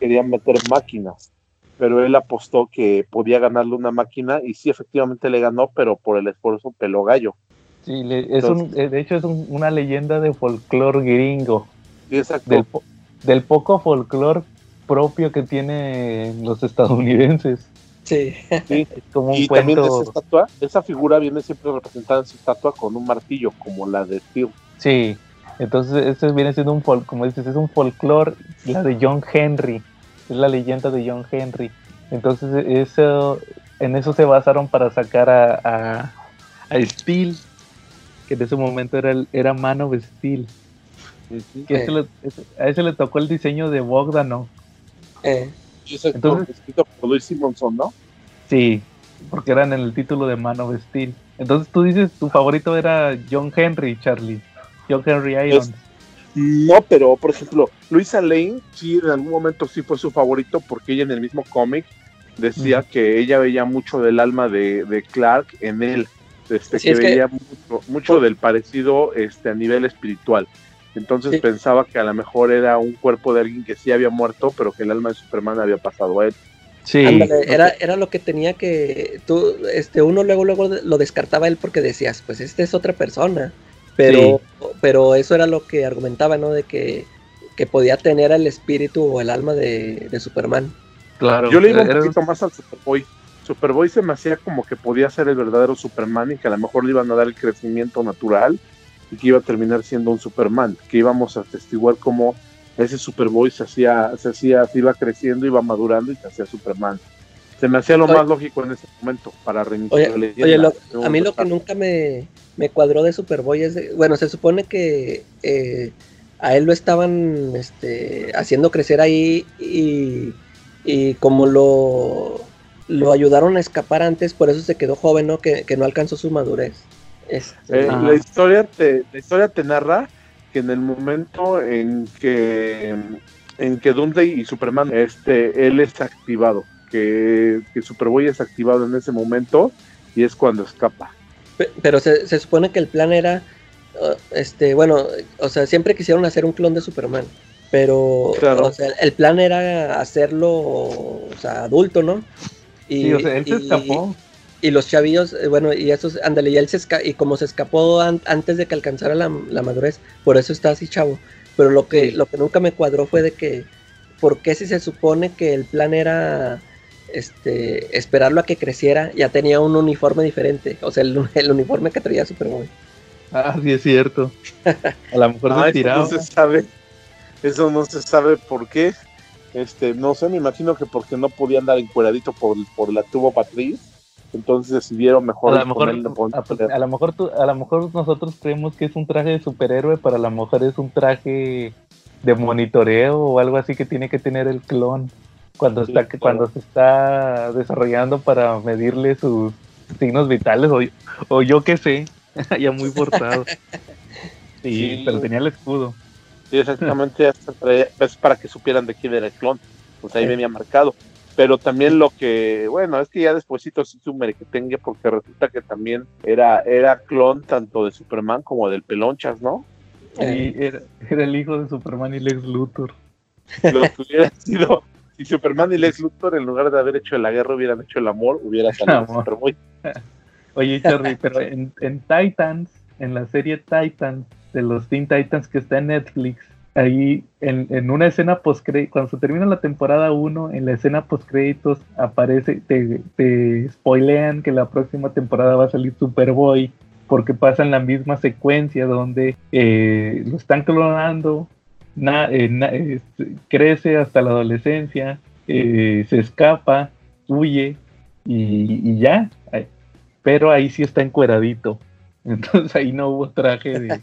querían meter máquinas, pero él apostó que podía ganarle una máquina y sí, efectivamente le ganó, pero por el esfuerzo peló gallo. Sí, le- es un, eh, de hecho es un- una leyenda de folclore gringo, Sí, exacto. del, del poco folclore propio que tienen los estadounidenses. Sí, Sí. [laughs] Es como un Y también esa cuento. estatua, esa figura viene siempre representada en su estatua con un martillo, como la de Steel. Sí, entonces este viene siendo un fol, como dices, es un folclore, la de John Henry, es la leyenda de John Henry. Entonces eso, en eso se basaron para sacar a, a, Steel, que en ese momento era, el- era Man of Steel. Que ese le- ese- a ese le tocó el diseño de Bogdanov. Eh, Entonces- escrito por Luis Simonson, ¿no? Sí, porque eran en el título de Man of Steel. Entonces tú dices, tu favorito era John Henry, Charlie. John Henry Irons. No, pero por ejemplo, Luisa Lane sí en algún momento sí fue su favorito porque ella en el mismo cómic decía que ella veía mucho del alma de, de Clark en él, este, Sí, que es que- veía mucho, mucho del parecido este, a nivel espiritual. Entonces Sí. pensaba que a lo mejor era un cuerpo de alguien que sí había muerto, pero que el alma de Superman había pasado a él. Sí. ándale, era, era lo que tenía que. Tú, este, uno luego, luego lo descartaba él porque decías, pues este es otra persona. Pero, pero eso era lo que argumentaba, ¿no? De que, que podía tener el espíritu o el alma de, de Superman. Claro. Yo le iba un era- poquito más al Superboy. Superboy se me hacía como que podía ser el verdadero Superman y que a lo mejor le iban a dar el crecimiento natural y que iba a terminar siendo un Superman, que íbamos a atestiguar cómo ese Superboy se hacía, se hacía, se iba creciendo, iba madurando y se hacía Superman. Se me hacía lo Oye. más lógico en ese momento para reiniciar Oye, la leyenda. oye, lo- a mí lo que nunca me, me cuadró de Superboy es, de- bueno, se supone que eh, a él lo estaban este, haciendo crecer ahí y, y como lo, lo ayudaron a escapar antes, por eso se quedó joven, ¿no? Que, que no alcanzó su madurez. Este, Eh, la historia te la historia te narra que en el momento en que en que Doomsday y Superman este él es activado que, que Superboy es activado en ese momento y es cuando escapa Pe- Pero se, se supone que el plan era, uh, este, bueno, o sea, siempre quisieron hacer un clon de Superman, pero, Claro. o sea, el plan era hacerlo, o sea, adulto, ¿no? Y, Sí, o sea, él se y- escapó. Y los chavillos, eh, bueno, y esos, ándale, y él se esca y como se escapó an- antes de que alcanzara la, la madurez, por eso está así chavo. Pero lo que, Sí. lo que nunca me cuadró fue de que, ¿por qué si se supone que el plan era este esperarlo a que creciera, ya tenía un uniforme diferente? O sea, el, [laughs] el uniforme que traía Superman. Ah, sí, es cierto. A lo mejor Ah, se eso tiraba. no se sabe eso no se sabe por qué este no sé me imagino que porque no podía andar encueradito por, por la tubo patriz entonces decidieron mejor A lo mejor, ponerle- a, lo mejor tú- a lo mejor nosotros creemos que es un traje de superhéroe, pero a lo mejor es un traje de monitoreo o algo así que tiene que tener el clon cuando Sí, está claro. cuando se está desarrollando para medirle sus signos vitales o, o yo qué sé, [laughs] ya muy forzado. Sí, Sí. pero tenía el escudo. Sí, exactamente, es para que supieran de quién era el clon. Pues ahí venía marcado. Pero también lo que, bueno, es que ya despuésito sí sume que tenga, porque resulta que también era, era clon tanto de Superman como del Pelonchas, ¿no? Y era, era el hijo de Superman y Lex Luthor. Lo que hubiera [laughs] sido, si Superman y Lex Luthor en lugar de haber hecho la guerra hubieran hecho el amor, hubiera [laughs] salido Amor. Superboy. [laughs] Oye, Charlie, pero en, en Titans, en la serie Titans, de los Teen Titans que está en Netflix, ahí en, en una escena post cuando se termina la temporada 1, en la escena post créditos aparece, te, te spoilean que la próxima temporada va a salir Superboy, porque pasan la misma secuencia donde eh, lo están clonando, na- eh, crece hasta la adolescencia, eh, se escapa, huye y, y ya. Pero ahí sí está encueradito. [laughs] Entonces ahí no hubo traje de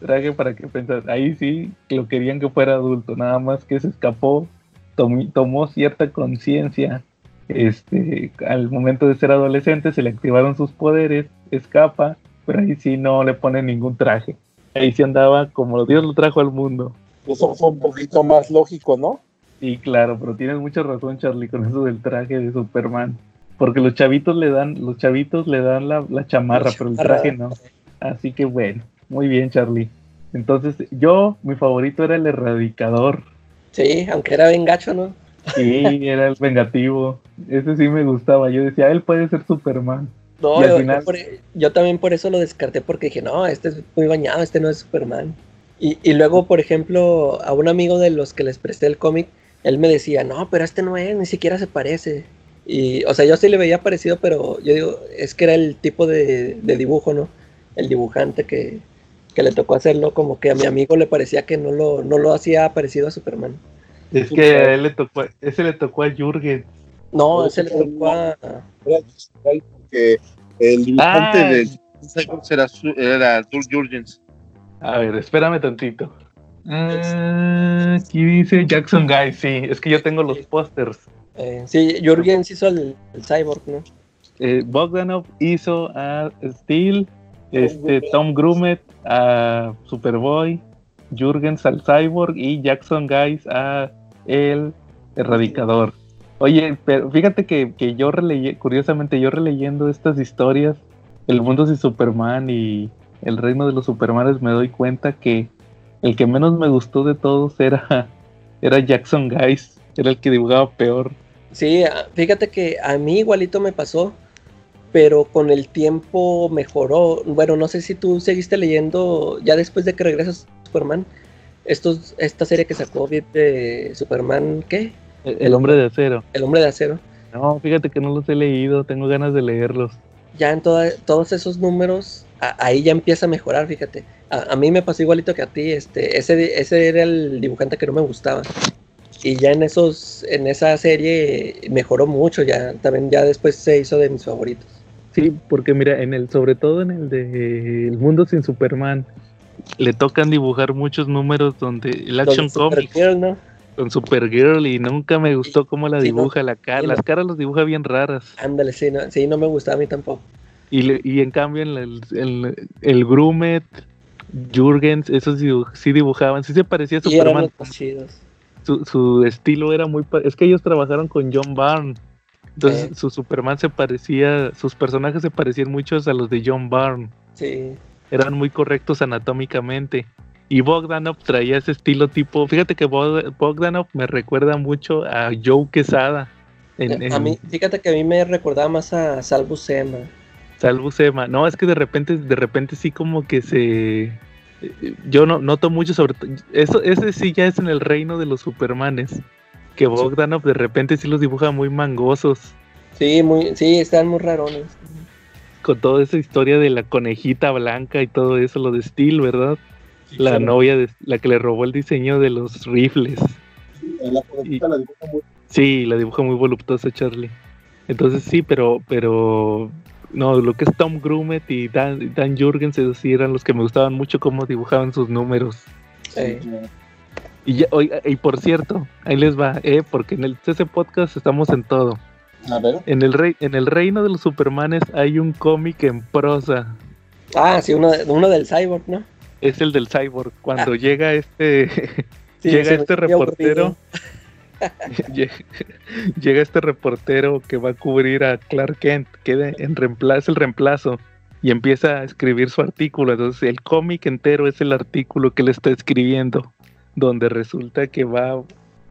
traje para que pensar. Ahí sí lo querían que fuera adulto, nada más que se escapó, tomi- tomó cierta conciencia. Este, al momento de ser adolescente se le activaron sus poderes, escapa, pero ahí sí no le pone ningún traje. Ahí sí andaba como Dios lo trajo al mundo. Eso fue un poquito más lógico, ¿no? Sí, claro, pero tienes mucha razón, Charlie, con eso del traje de Superman. Porque los chavitos le dan, los chavitos le dan la, la chamarra, La pero el traje no. Así que bueno, muy bien, Charlie. Entonces, yo, mi favorito era el erradicador. sí, aunque era bien gacho, ¿no? Sí, [laughs] era el vengativo. Ese sí me gustaba. Yo decía, él puede ser Superman. No, Y al yo, final- yo por- yo también por eso lo descarté, porque dije, no, este es muy bañado, este no es Superman. Y, y luego, por ejemplo, a un amigo de los que les presté el cómic, él me decía, no, pero este no es, ni siquiera se parece. Y, o sea, yo sí le veía parecido, pero yo digo, es que era el tipo de, de dibujo, ¿no? El dibujante que, que le tocó hacerlo, como que a mi amigo le parecía que no lo, no lo hacía parecido a Superman. Es que a él le tocó, ese le tocó a Jürgen. No, ese le tocó a... Era digital porque el dibujante Ah, del Era, era Jurgens. A ver, espérame tantito. Ah, aquí dice Jackson Guy, sí, es que yo tengo los pósters. Eh, sí, Jurgens hizo el, el Cyborg, ¿no? Eh, Bogdanov hizo a Steel, este, Tom Grumet a Superboy, Jurgens al Cyborg y Jackson Guys a el Erradicador. Oye, pero fíjate que, que yo releí, curiosamente, yo releyendo estas historias, El mundo sin Superman y El reino de los Supermanes, me doy cuenta que el que menos me gustó de todos era, [laughs] era Jackson Guys, era el que dibujaba peor. Sí, fíjate que a mí igualito me pasó, pero con el tiempo mejoró. Bueno, no sé si tú seguiste leyendo ya después de que regresas Superman, estos, esta serie que sacó de Superman, ¿qué? El, el hombre de acero. El hombre de acero. No, fíjate que no los he leído, tengo ganas de leerlos. Ya en toda- todos esos números, a- ahí ya empieza a mejorar, fíjate. A, a mí me pasó igualito que a ti, este, ese, ese era el dibujante que no me gustaba. Y ya en esos, en esa serie mejoró mucho, ya también ya después se hizo de mis favoritos. Sí, porque mira, en el, sobre todo en el de El mundo sin Superman, le tocan dibujar muchos números donde el Action Comics ¿no? con Supergirl y nunca me gustó cómo la Sí, no. dibuja la cara, Sí, no. las caras los dibuja bien raras. Ándale, sí, no, sí, no me gustaba a mí tampoco. Y, le- y en cambio en el, el, el Grumet, Jurgens, esos dibu- sí dibujaban, sí se parecía a Superman. Su, su estilo era muy... Es que ellos trabajaron con John Byrne. Entonces Sí. su Superman se parecía, sus personajes se parecían muchos a los de John Byrne. Sí, eran muy correctos anatómicamente. Y Bogdanov traía ese estilo tipo, fíjate que Bog- Bogdanov me recuerda mucho a Joe Quesada en, en a mí, fíjate que a mí me recordaba más a Salvo Sema. Salvo Sema. No, es que de repente, de repente sí como que se... eh, Yo no noto mucho sobre eso, ese sí ya es en el reino de los Supermanes. Que Bogdanov de repente sí los dibuja muy mangosos. Sí, muy, sí, están muy rarones. Con toda esa historia de la conejita blanca y todo eso, lo de Steel, ¿verdad? La claro. novia de la que le robó el diseño de los rifles. En la conejita la dibuja muy Sí, la dibuja muy voluptuosa Charlie. Entonces sí, pero, pero no, lo que es Tom Grumet y Dan, Dan Jurgens, esos sí eran los que me gustaban mucho cómo dibujaban sus números. Sí. Y, ya, oiga, y por cierto, ahí les va, eh, porque en el CC Podcast estamos en todo. A ver, En el, rey, en el reino de los Supermanes hay un cómic en prosa. Ah, sí, uno, de- uno del Cyborg, ¿no? Es el del cyborg. Cuando llega este [laughs] Sí, Llega este reportero. [laughs] Llega este reportero que va a cubrir a Clark Kent, queda en reemplazo, es el reemplazo, y empieza a escribir su artículo. Entonces, el cómic entero es el artículo que le está escribiendo, donde resulta que va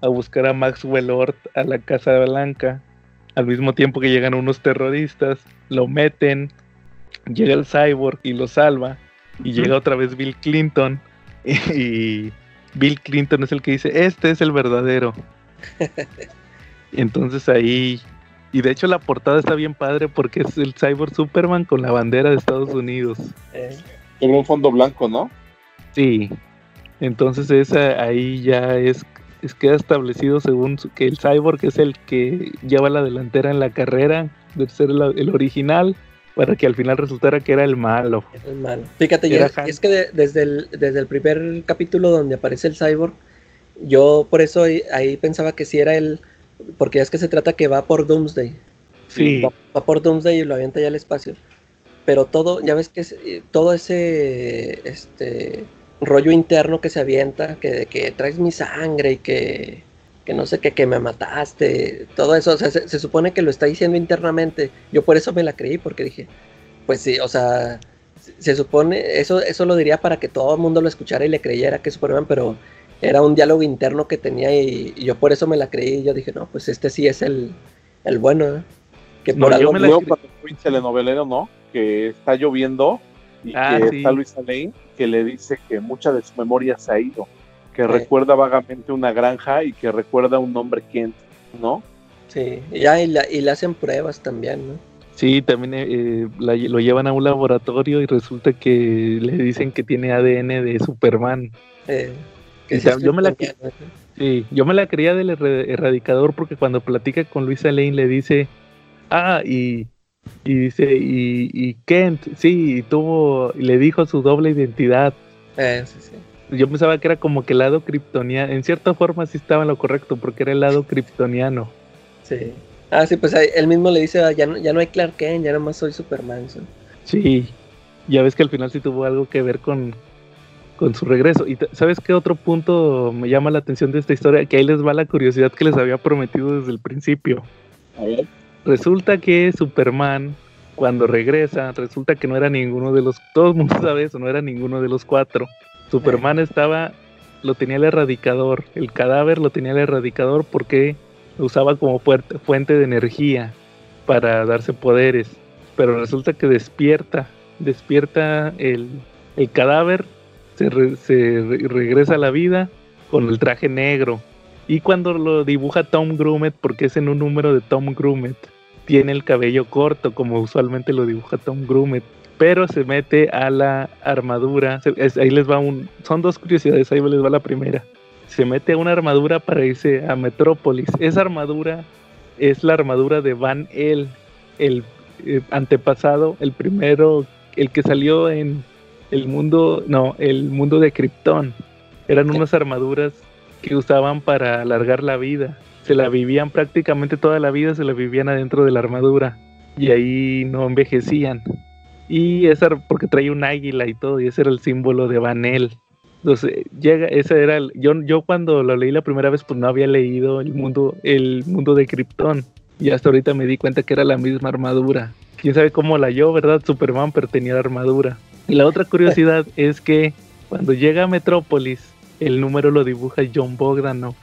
a buscar a Maxwell Ort a la Casa Blanca, al mismo tiempo que llegan unos terroristas, lo meten, llega el cyborg y lo salva, y llega otra vez Bill Clinton, [laughs] y Bill Clinton es el que dice, este es el verdadero. [laughs] Entonces ahí, y de hecho la portada está bien padre porque es el Cyborg Superman con la bandera de Estados Unidos. Eh, Con un fondo blanco, ¿no? Sí, entonces esa ahí ya es, es queda establecido según su- que el Cyborg es el que lleva la delantera en la carrera de ser la- el original para que al final resultara que era el malo. es malo. Fíjate, ya- es que de- desde, el, desde el primer capítulo donde aparece el Cyborg, yo por eso ahí, ahí pensaba que sí era él, porque es que se trata que va por Doomsday. Sí, va, va por Doomsday y lo avienta ya al espacio. Pero todo, ya ves que es- eh, todo ese este rollo interno que se avienta, que, de que traes mi sangre y que, que no sé qué, que me mataste, todo eso, o sea, se, se supone que lo está diciendo internamente. Yo por eso me la creí, porque dije, pues sí, o sea, se, se supone, eso, eso lo diría para que todo el mundo lo escuchara y le creyera que es Superman, pero era un diálogo interno que tenía y, y yo por eso me la creí y yo dije, no, pues este sí es el, el bueno, ¿eh? Que No, por yo algo me la ¿no? Que está lloviendo y Ah, que sí. está Luisa Lane que le dice que mucha de su memoria se ha ido, que Sí. recuerda vagamente una granja y que recuerda a un hombre Kent, ¿no? Sí, ya, y, la- y le hacen pruebas también, ¿no? sí, también eh, la- lo llevan a un laboratorio y resulta que le dicen que tiene ADN de Superman. Eh, sí yo me la-. Sí, yo me la creía del erra- erradicador porque cuando platica con Luisa Lane le dice, ah, y Y dice, y, y Kent, sí, tuvo, le dijo su doble identidad. Eh, sí, sí. Yo pensaba que era como que el lado kryptoniano. En cierta forma sí estaba en lo correcto, porque era el lado kryptoniano. Sí. Ah, sí, pues ahí él mismo le dice, "Ah, ya no, ya no hay Clark Kent, ya nomás soy Superman. sí. Sí. Ya ves que al final sí tuvo algo que ver con, con su regreso. Y ¿sabes qué otro punto me llama la atención de esta historia? Que ahí les va la curiosidad que les había prometido desde el principio. A ver. Resulta que Superman, cuando regresa, resulta que no era ninguno de los. Todo el mundo [laughs] sabe eso, no era ninguno de los cuatro. Superman estaba. Lo tenía el erradicador. El cadáver lo tenía el erradicador porque lo usaba como fuente de energía para darse poderes. Pero resulta que despierta. Despierta el, el cadáver. Se, re- se re- regresa a la vida con el traje negro. Y cuando lo dibuja Tom Grumet, porque es en un número de Tom Grumet, tiene el cabello corto, como usualmente lo dibuja Tom Grumet. Pero se mete a la armadura. se- es- ahí les va un. Son dos curiosidades, ahí les va la primera. Se mete a una armadura para irse a Metrópolis. Esa armadura es la armadura de Van El, el eh, antepasado, el primero, el que salió en el mundo. No, el mundo de Krypton. Eran unas armaduras que usaban para alargar la vida. Se la vivían prácticamente toda la vida, se la vivían adentro de la armadura. Y ahí no envejecían. Y esa, porque traía un águila y todo, y ese era el símbolo de Vanel. Entonces, llega, ese era el, yo, yo cuando lo leí la primera vez, pues no había leído el mundo, el mundo de Krypton. Y hasta ahorita me di cuenta que era la misma armadura. Quién sabe cómo la yo, ¿verdad? Superman, pero tenía la armadura. Y la otra curiosidad [laughs] es que cuando llega a Metrópolis, el número lo dibuja John Bogdanov.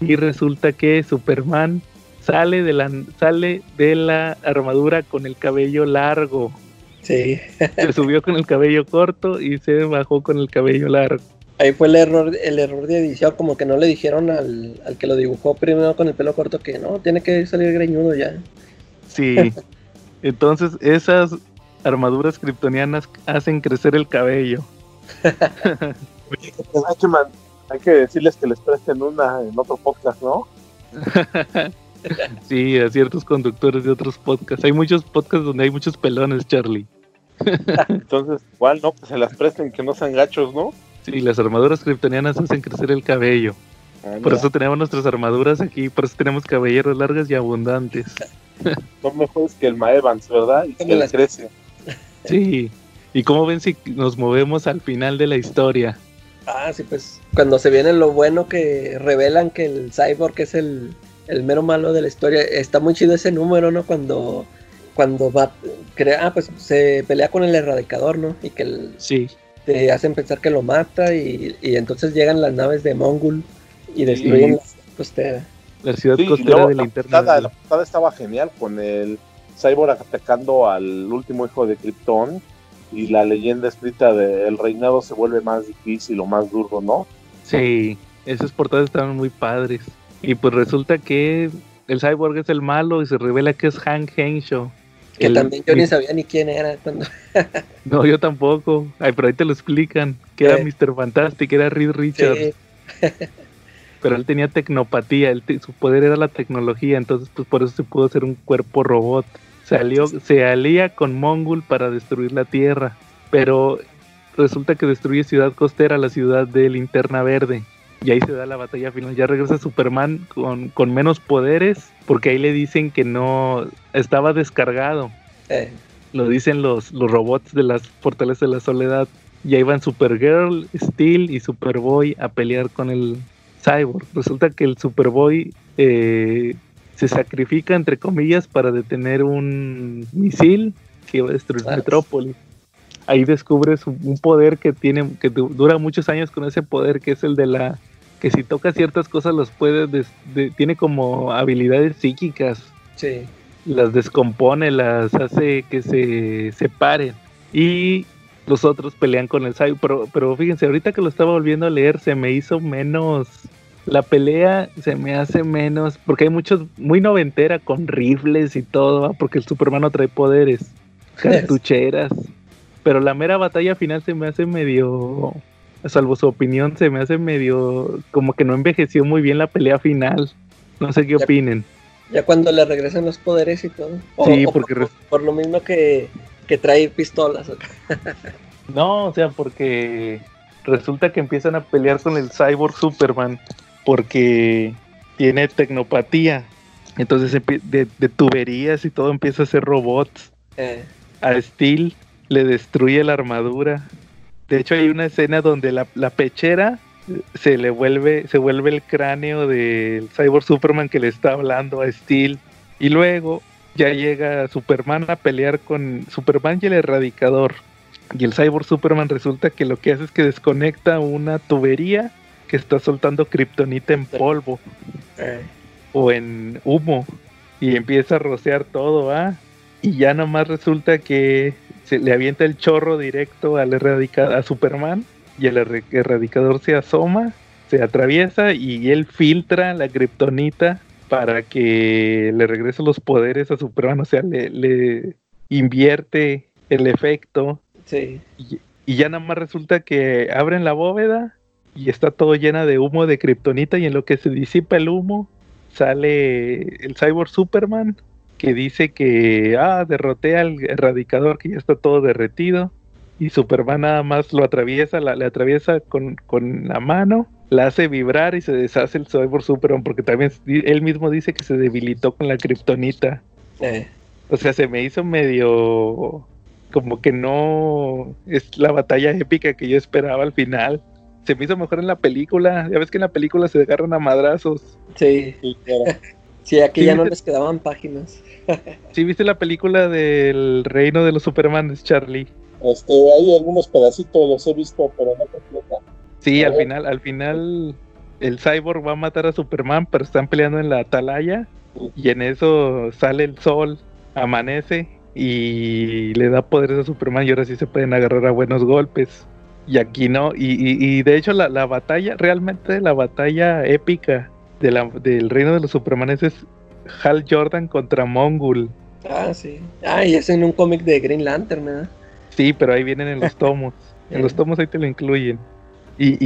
Y resulta que Superman sale de la, sale de la armadura con el cabello largo. Sí. Se subió con el cabello corto y se bajó con el cabello largo. Ahí fue el error, el error de edición, como que no le dijeron al, al que lo dibujó primero con el pelo corto que no, tiene que salir greñudo ya. Sí. [laughs] Entonces esas armaduras kryptonianas hacen crecer el cabello. [laughs] Oye, que hay que decirles que les presten una en otro podcast, ¿no? [laughs] Sí, a ciertos conductores de otros podcasts. Hay muchos podcasts donde hay muchos pelones, Charlie. [laughs] [laughs] Entonces, igual, ¿no? Que se las presten, que no sean gachos, ¿no? Sí, las armaduras kryptonianas hacen crecer el cabello. Ah, Por eso tenemos nuestras armaduras aquí, por eso tenemos cabelleras largas y abundantes. Son mejores que el Maevans, ¿verdad? Y que Como le las- crece. Sí. ¿Y cómo ven si nos movemos al final de la historia? Ah, sí, pues cuando se viene lo bueno que revelan que el cyborg es el, el mero malo de la historia, está muy chido ese número, ¿no? Cuando cuando va, crea, ah, pues se pelea con el erradicador, ¿no? Y que el- Sí. te hacen pensar que lo mata y, y entonces llegan las naves de Mongul y destruyen la ciudad costera. La ciudad Sí, costera luego de la portada, la portada estaba genial con el Cyborg atacando al último hijo de Krypton y la leyenda escrita de el reinado se vuelve más difícil o más duro, ¿no? Sí, esas portadas estaban muy padres. Y pues resulta que el cyborg es el malo y se revela que es Hank Henshaw. Que El- también yo ni sabía ni quién era cuando [laughs] No, yo tampoco. Ay, pero ahí te lo explican. Que era Sí. Mr. Fantastic, era Reed Richards. Sí, [laughs] Pero él tenía tecnopatía, él te- su poder era la tecnología, entonces pues por eso se pudo hacer un cuerpo robot. Salió, se alía con Mongul para destruir la Tierra, pero resulta que destruye Ciudad Costera, la ciudad de Linterna Verde. Y ahí se da la batalla final. Ya regresa Superman con, con menos poderes, porque ahí le dicen que no estaba descargado. eh, Lo dicen los, los robots de las Fortalezas de la Soledad. Y ahí van Supergirl, Steel y Superboy a pelear con el Cyborg. Resulta que el Superboy eh, se sacrifica, entre comillas, para detener un misil que iba a destruir Ah. Metrópolis. Ahí descubre su- un poder que tiene que du- dura muchos años con ese poder que es el de la que si toca ciertas cosas los puede des- de- tiene como habilidades psíquicas sí. las descompone, las hace que se separen. Y los otros pelean con el Cyborg. Pero, pero fíjense, ahorita que lo estaba volviendo a leer, se me hizo menos. La pelea se me hace menos. Porque hay muchos. Muy noventera con rifles y todo, ¿va? porque el Superman no trae poderes. [laughs] Cartucheras. Pero la mera batalla final se me hace medio. Salvo su opinión, se me hace medio. Como que no envejeció muy bien la pelea final. No sé qué Ya. opinen. Ya cuando le regresan los poderes y todo. O- Sí, o porque por, lo mismo que, que trae pistolas. No, o sea, porque resulta que empiezan a pelear con el Cyborg Superman porque tiene tecnopatía. Entonces de, de tuberías y todo empieza a hacer robots. Eh, A Steel le destruye la armadura. De hecho hay una escena donde la, la pechera se le vuelve, se vuelve el cráneo del Cyborg Superman que le está hablando a Steel. Y luego ya llega Superman a pelear con Superman y el Erradicador. Y el Cyborg Superman resulta que lo que hace es que desconecta una tubería que está soltando kriptonita en polvo eh, o en humo y empieza a rociar todo, ¿ah? Y ya nomás resulta que se le avienta el chorro directo al erradica a Superman y el erradicador se asoma, se atraviesa y él filtra la kriptonita para que le regrese los poderes a Superman, o sea, le, le invierte el efecto sí. y, y ya nada más resulta que abren la bóveda y está todo llena de humo de kriptonita y en lo que se disipa el humo sale el cyborg Superman que dice que ah derroté al erradicador que ya está todo derretido y Superman nada más lo atraviesa, la- le atraviesa con, con la mano, la hace vibrar y se deshace el cyborg Superman porque también él mismo dice que se debilitó con la kriptonita. eh, O sea, se me hizo medio como que no es la batalla épica que yo esperaba al final. Se me hizo mejor en la película. Ya ves que en la película se agarran a madrazos. sí. [laughs] Sí, aquí Sí, ya no viste- les quedaban páginas. [laughs] ¿Sí viste la película del reino de los Supermanes, Charlie? Este, hay algunos pedacitos, los he visto, pero no completa. Sí, A al ver. final, al final el cyborg va a matar a Superman, pero están peleando en la atalaya y en eso sale el sol, amanece y le da poderes a Superman y ahora sí se pueden agarrar a buenos golpes. Y aquí no, y, y- y de hecho la, la batalla, realmente la batalla épica de la- del reino de los Supermanes es Hal Jordan contra Mongul. Ah, sí. Ah, y es en un cómic de Green Lantern, ¿verdad? Sí, pero ahí vienen en los tomos. En los tomos ahí te lo incluyen. Y,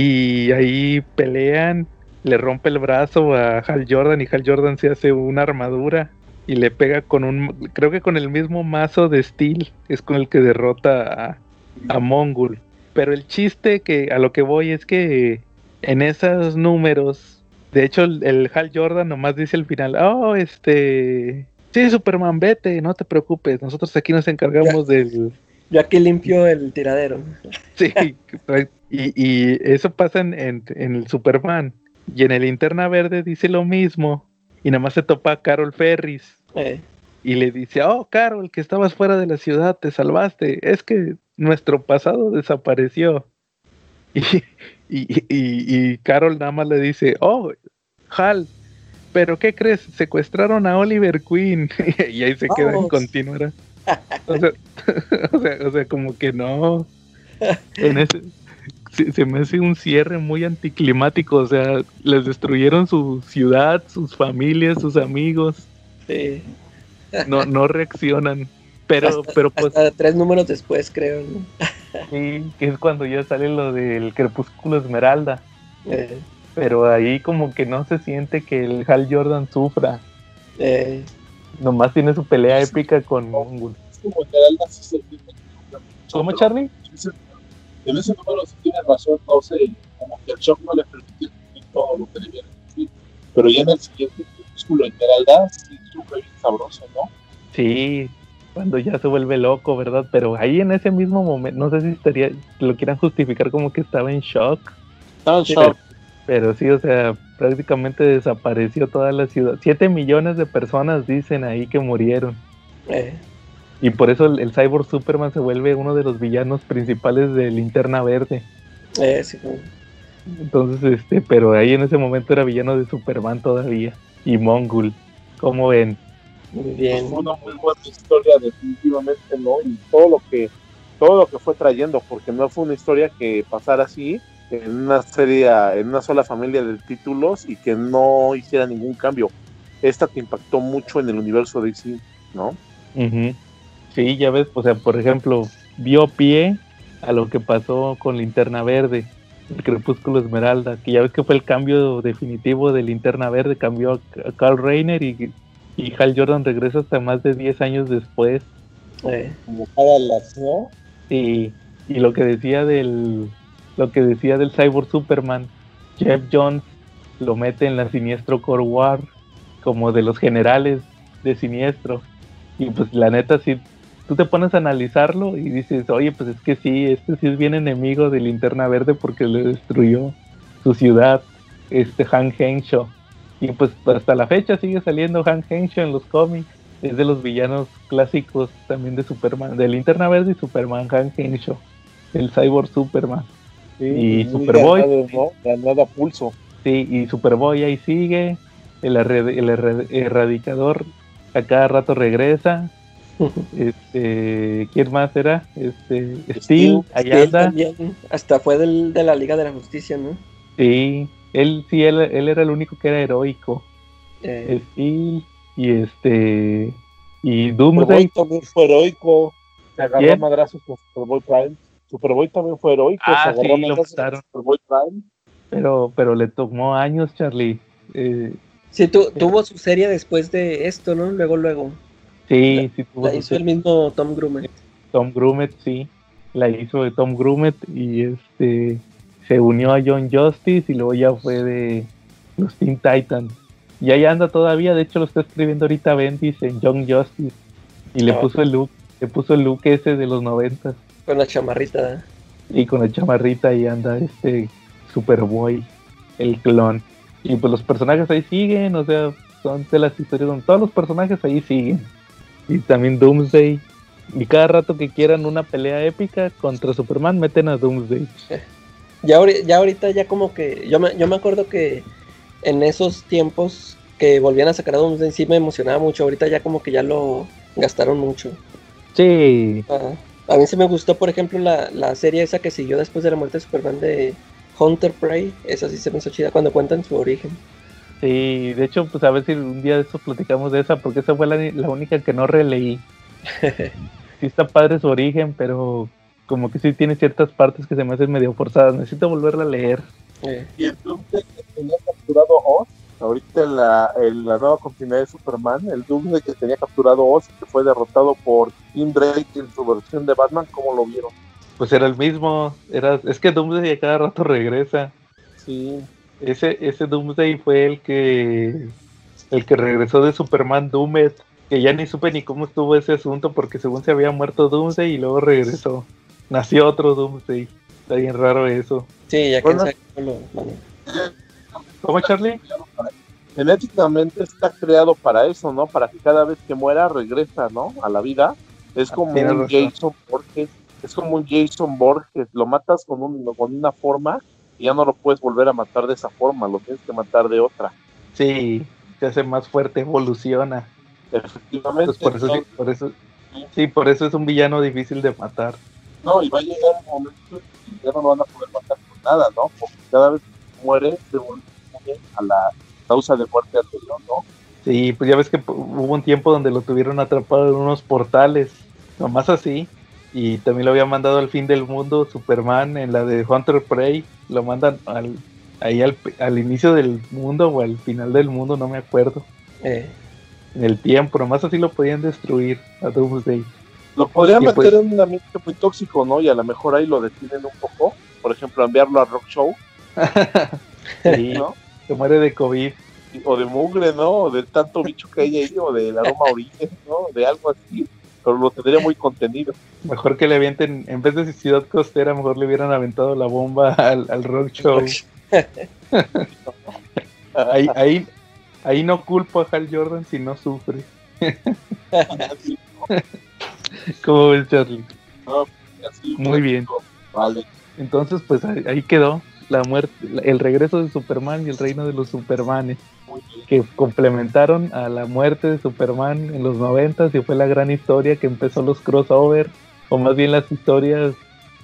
y ahí pelean, le rompe el brazo a Hal Jordan y Hal Jordan se hace una armadura y le pega con un, creo que con el mismo mazo de Steel, es con el que derrota a, a Mongul. Pero el chiste que a lo que voy es que en esos números, de hecho el, el Hal Jordan nomás dice al final, oh, este, sí, Superman, vete, no te preocupes, nosotros aquí nos encargamos del, Yo aquí limpio el tiradero. [laughs] Sí, y, y eso pasa en, en- en el Superman. Y en el Linterna Verde dice lo mismo. Y nada más se topa a Carol Ferris. Eh, Y le dice, oh, Carol, que estabas fuera de la ciudad, te salvaste. Es que nuestro pasado desapareció. [laughs] Y, y, y- y Carol nada más le dice, oh, Hal, ¿pero qué crees? Secuestraron a Oliver Queen. [laughs] y ahí se queda en Vamos. continuará. O sea, [laughs] o sea, o sea, como que no. En ese, se, se me hace un cierre muy anticlimático. O sea, les destruyeron su ciudad, sus familias, sus amigos. sí. No, no reaccionan. Pero, Hasta- pero pues Hasta tres números después, creo. ¿no? sí, que es cuando ya sale lo del crepúsculo esmeralda. Eh, Pero ahí como que no se siente que el Hal Jordan sufra. eh, Nomás tiene su pelea épica con Mongul. Es como Esmeralda, sí se entiende. ¿Cómo, Charlie? En ese- número sí tiene razón, no sé, como que el shock no le permitió todo lo que debía cumplir. Pero ya en el siguiente crepúsculo Esmeralda sí sufre bien sabroso, ¿no? Sí, cuando ya se vuelve loco, ¿verdad? Pero ahí en ese mismo momento, no sé si estaría, lo quieran justificar como que estaba en shock. Estaba en shock. Pero sí, o sea, prácticamente desapareció toda la ciudad. Siete millones de personas dicen ahí que murieron. eh, Y por eso el, el Cyborg Superman se vuelve uno de los villanos principales de Linterna Verde. eh, sí, Entonces, este, pero ahí en ese momento era villano de Superman todavía. Y Mongul. ¿Cómo ven? Muy bien. Fue una muy buena historia, definitivamente, ¿no? Y todo lo que todo lo que fue trayendo, porque no fue una historia que pasara así en una serie, en una sola familia de títulos y que no hiciera ningún cambio. Esta te impactó mucho en el universo de DC, ¿no? Ujú. Sí, ya ves, o sea, por ejemplo, dio pie a lo que pasó con Linterna Verde, el Crepúsculo Esmeralda, que ya ves que fue el cambio definitivo de Linterna Verde, cambió a a Carl Reiner y, Y Hal Jordan regresa hasta más de 10 años después. Eh, Como. Y, y lo que decía del lo que decía del Cyborg Superman, Jeff Jones lo mete en la Siniestro Core War como de los generales de Siniestro. Y pues la neta si tú te pones a analizarlo y dices, "Oye, pues es que sí, este sí es bien enemigo de Linterna Verde porque le destruyó su ciudad, este Han Henshaw." Y pues hasta la fecha sigue saliendo Han Henshaw en los cómics. Es de los villanos clásicos también de Superman, de Linterna Verde y Superman, Han Henshaw, el Cyborg Superman. Sí, Y Superboy. ganado, ¿no? Ganado a pulso. Sí, y Superboy ahí sigue, el, erradicador a cada rato regresa. [laughs] Este, ¿quién más era? Este, Steel, Steel anda. también, hasta fue del, de la Liga de la Justicia, ¿no? Sí, él sí, él, él era el único que era heroico. Eh, Steel y este y Superboy Doomsday. también fue heroico. Se agarró a ¿Quién? madrazos con Superboy Prime. Superboy también fue heroico. Ah, se agarró a sí, lo con Superboy Prime. Pero, pero le tomó años, Charlie. Eh, sí, tu- tuvo su serie después de esto, ¿no? Luego, luego. sí, sí tuvo La su hizo el mismo Tom Grumet. Tom Grumet, sí. La hizo de Tom Grumet y este se unió a John Justice y luego ya fue de los Teen Titans. Y ahí anda todavía, de hecho lo está escribiendo ahorita Bendis en John Justice. Y le Ah. puso el look, le puso el look ese de los noventas. Con la chamarrita. ¿eh? Y con la chamarrita ahí anda este Superboy, el clon. Y pues los personajes ahí siguen, o sea, son de las historias donde todos los personajes ahí siguen. Y también Doomsday. Y cada rato que quieran una pelea épica contra Superman, meten a Doomsday. [laughs] Ya, ya ahorita ya como que... Yo me, yo me acuerdo que en esos tiempos que volvían a sacar a Doomsday sí me emocionaba mucho. Ahorita ya como que ya lo gastaron mucho. Sí, Ajá. A mí sí me gustó, por ejemplo, la, la serie esa que siguió después de la muerte de Superman de Hunter Prey. Esa sí se me hizo chida cuando cuentan su origen. sí. De hecho, pues a ver si un día de eso platicamos de esa, porque esa fue la, la única que no releí. [laughs] Sí está padre su origen, pero como que sí tiene ciertas partes que se me hacen medio forzadas. Necesito volverla a leer. Y el Doomsday que tenía capturado Oz, ahorita en la, en la nueva continuidad de Superman, el Doomsday que tenía capturado Oz y que fue derrotado por Tim Drake en su versión de Batman, ¿cómo lo vieron? Pues era el mismo. Era, es que Doomsday a cada rato regresa. Sí, Ese, ese Doomsday fue el que el que regresó de Superman Doomed, que ya ni supe ni cómo estuvo ese asunto porque según se había muerto Doomsday y luego regresó. Nació otro Doomsday. Está bien raro eso. sí, ya Bueno. lo bueno. ¿Cómo Charlie? genéticamente está creado para eso, ¿no? Para que cada vez que muera regresa, ¿no? A la vida. Es Ah, como un razón. Jason Borges, es como un Jason Borges, lo matas con, un, con una forma y ya no lo puedes volver a matar de esa forma, lo tienes que matar de otra. Sí, se hace más fuerte, evoluciona. Efectivamente. Pues por eso, sí, por eso, sí, por eso es un villano difícil de matar. No, y va a llegar un momento en que ya no lo van a poder matar con nada, ¿no? Porque cada vez que muere, se vuelve a la causa de muerte anterior, ¿no? Sí, pues ya ves que pu- hubo un tiempo donde lo tuvieron atrapado en unos portales, nomás así. Y también lo había mandado al fin del mundo Superman en la de Hunter Prey. Lo mandan al, ahí al, al inicio del mundo o al final del mundo, no me acuerdo. Eh, En el tiempo, nomás así lo podían destruir a Doomsday. Lo podrían Y meter pues- en un ambiente muy tóxico, ¿no? Y a lo mejor ahí lo detienen un poco. Por ejemplo, enviarlo a Rock Show, [laughs] Sí, ¿no? se muere de COVID. O de mugre, ¿no? O de tanto bicho que hay ahí, o del aroma origen, ¿no? De algo así. Pero lo tendría muy contenido. Mejor que le avienten, en vez de Ciudad Costera, mejor le hubieran aventado la bomba al, al Rock Show. [laughs] Ahí, ahí, ahí no culpo a Hal Jordan si no sufre. [laughs] ¿Cómo ves, Charlie? así, Muy bien. Vale. Entonces, pues ahí, ahí quedó la muerte, el regreso de Superman y el reino de los Supermanes, que complementaron a la muerte de Superman en los noventas y fue la gran historia que empezó los crossover, o más bien las historias,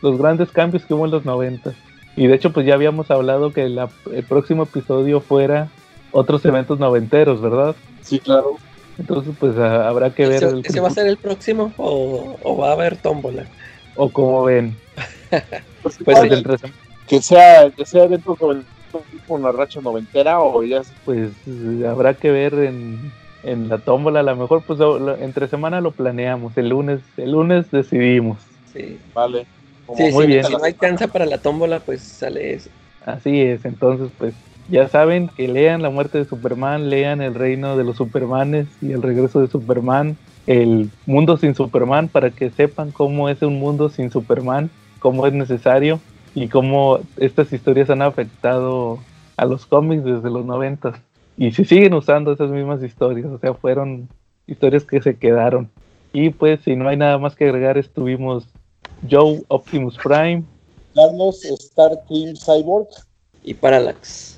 los grandes cambios que hubo en los noventas. Y de hecho, pues ya habíamos hablado que la- el próximo episodio fuera otros eventos noventeros, ¿verdad? Sí, claro. Entonces, pues a- habrá que ver ¿Ese, el ese va a ser el próximo o, o va a haber tómbola? o como ven. [laughs] Pues, Pues sí. El que sea, que sea noventeros con una racha noventera o ya es- pues habrá que ver en en la tómbola. A lo mejor, pues entre semana lo planeamos. El lunes, el lunes decidimos. Sí, Vale. Como sí, muy sí, bien. si no alcanza para la tómbola, pues sale eso. Así es. Entonces, pues ya saben que lean La muerte de Superman, lean El reino de los Supermanes y El regreso de Superman, El mundo sin Superman, para que sepan cómo es un mundo sin Superman, cómo es necesario y cómo estas historias han afectado a los cómics desde los noventas. Y se siguen usando esas mismas historias, o sea, fueron historias que se quedaron. Y pues, si no hay nada más que agregar, estuvimos Joe Optimus Prime Carlos, Star Team Cyborg. Y Parallax.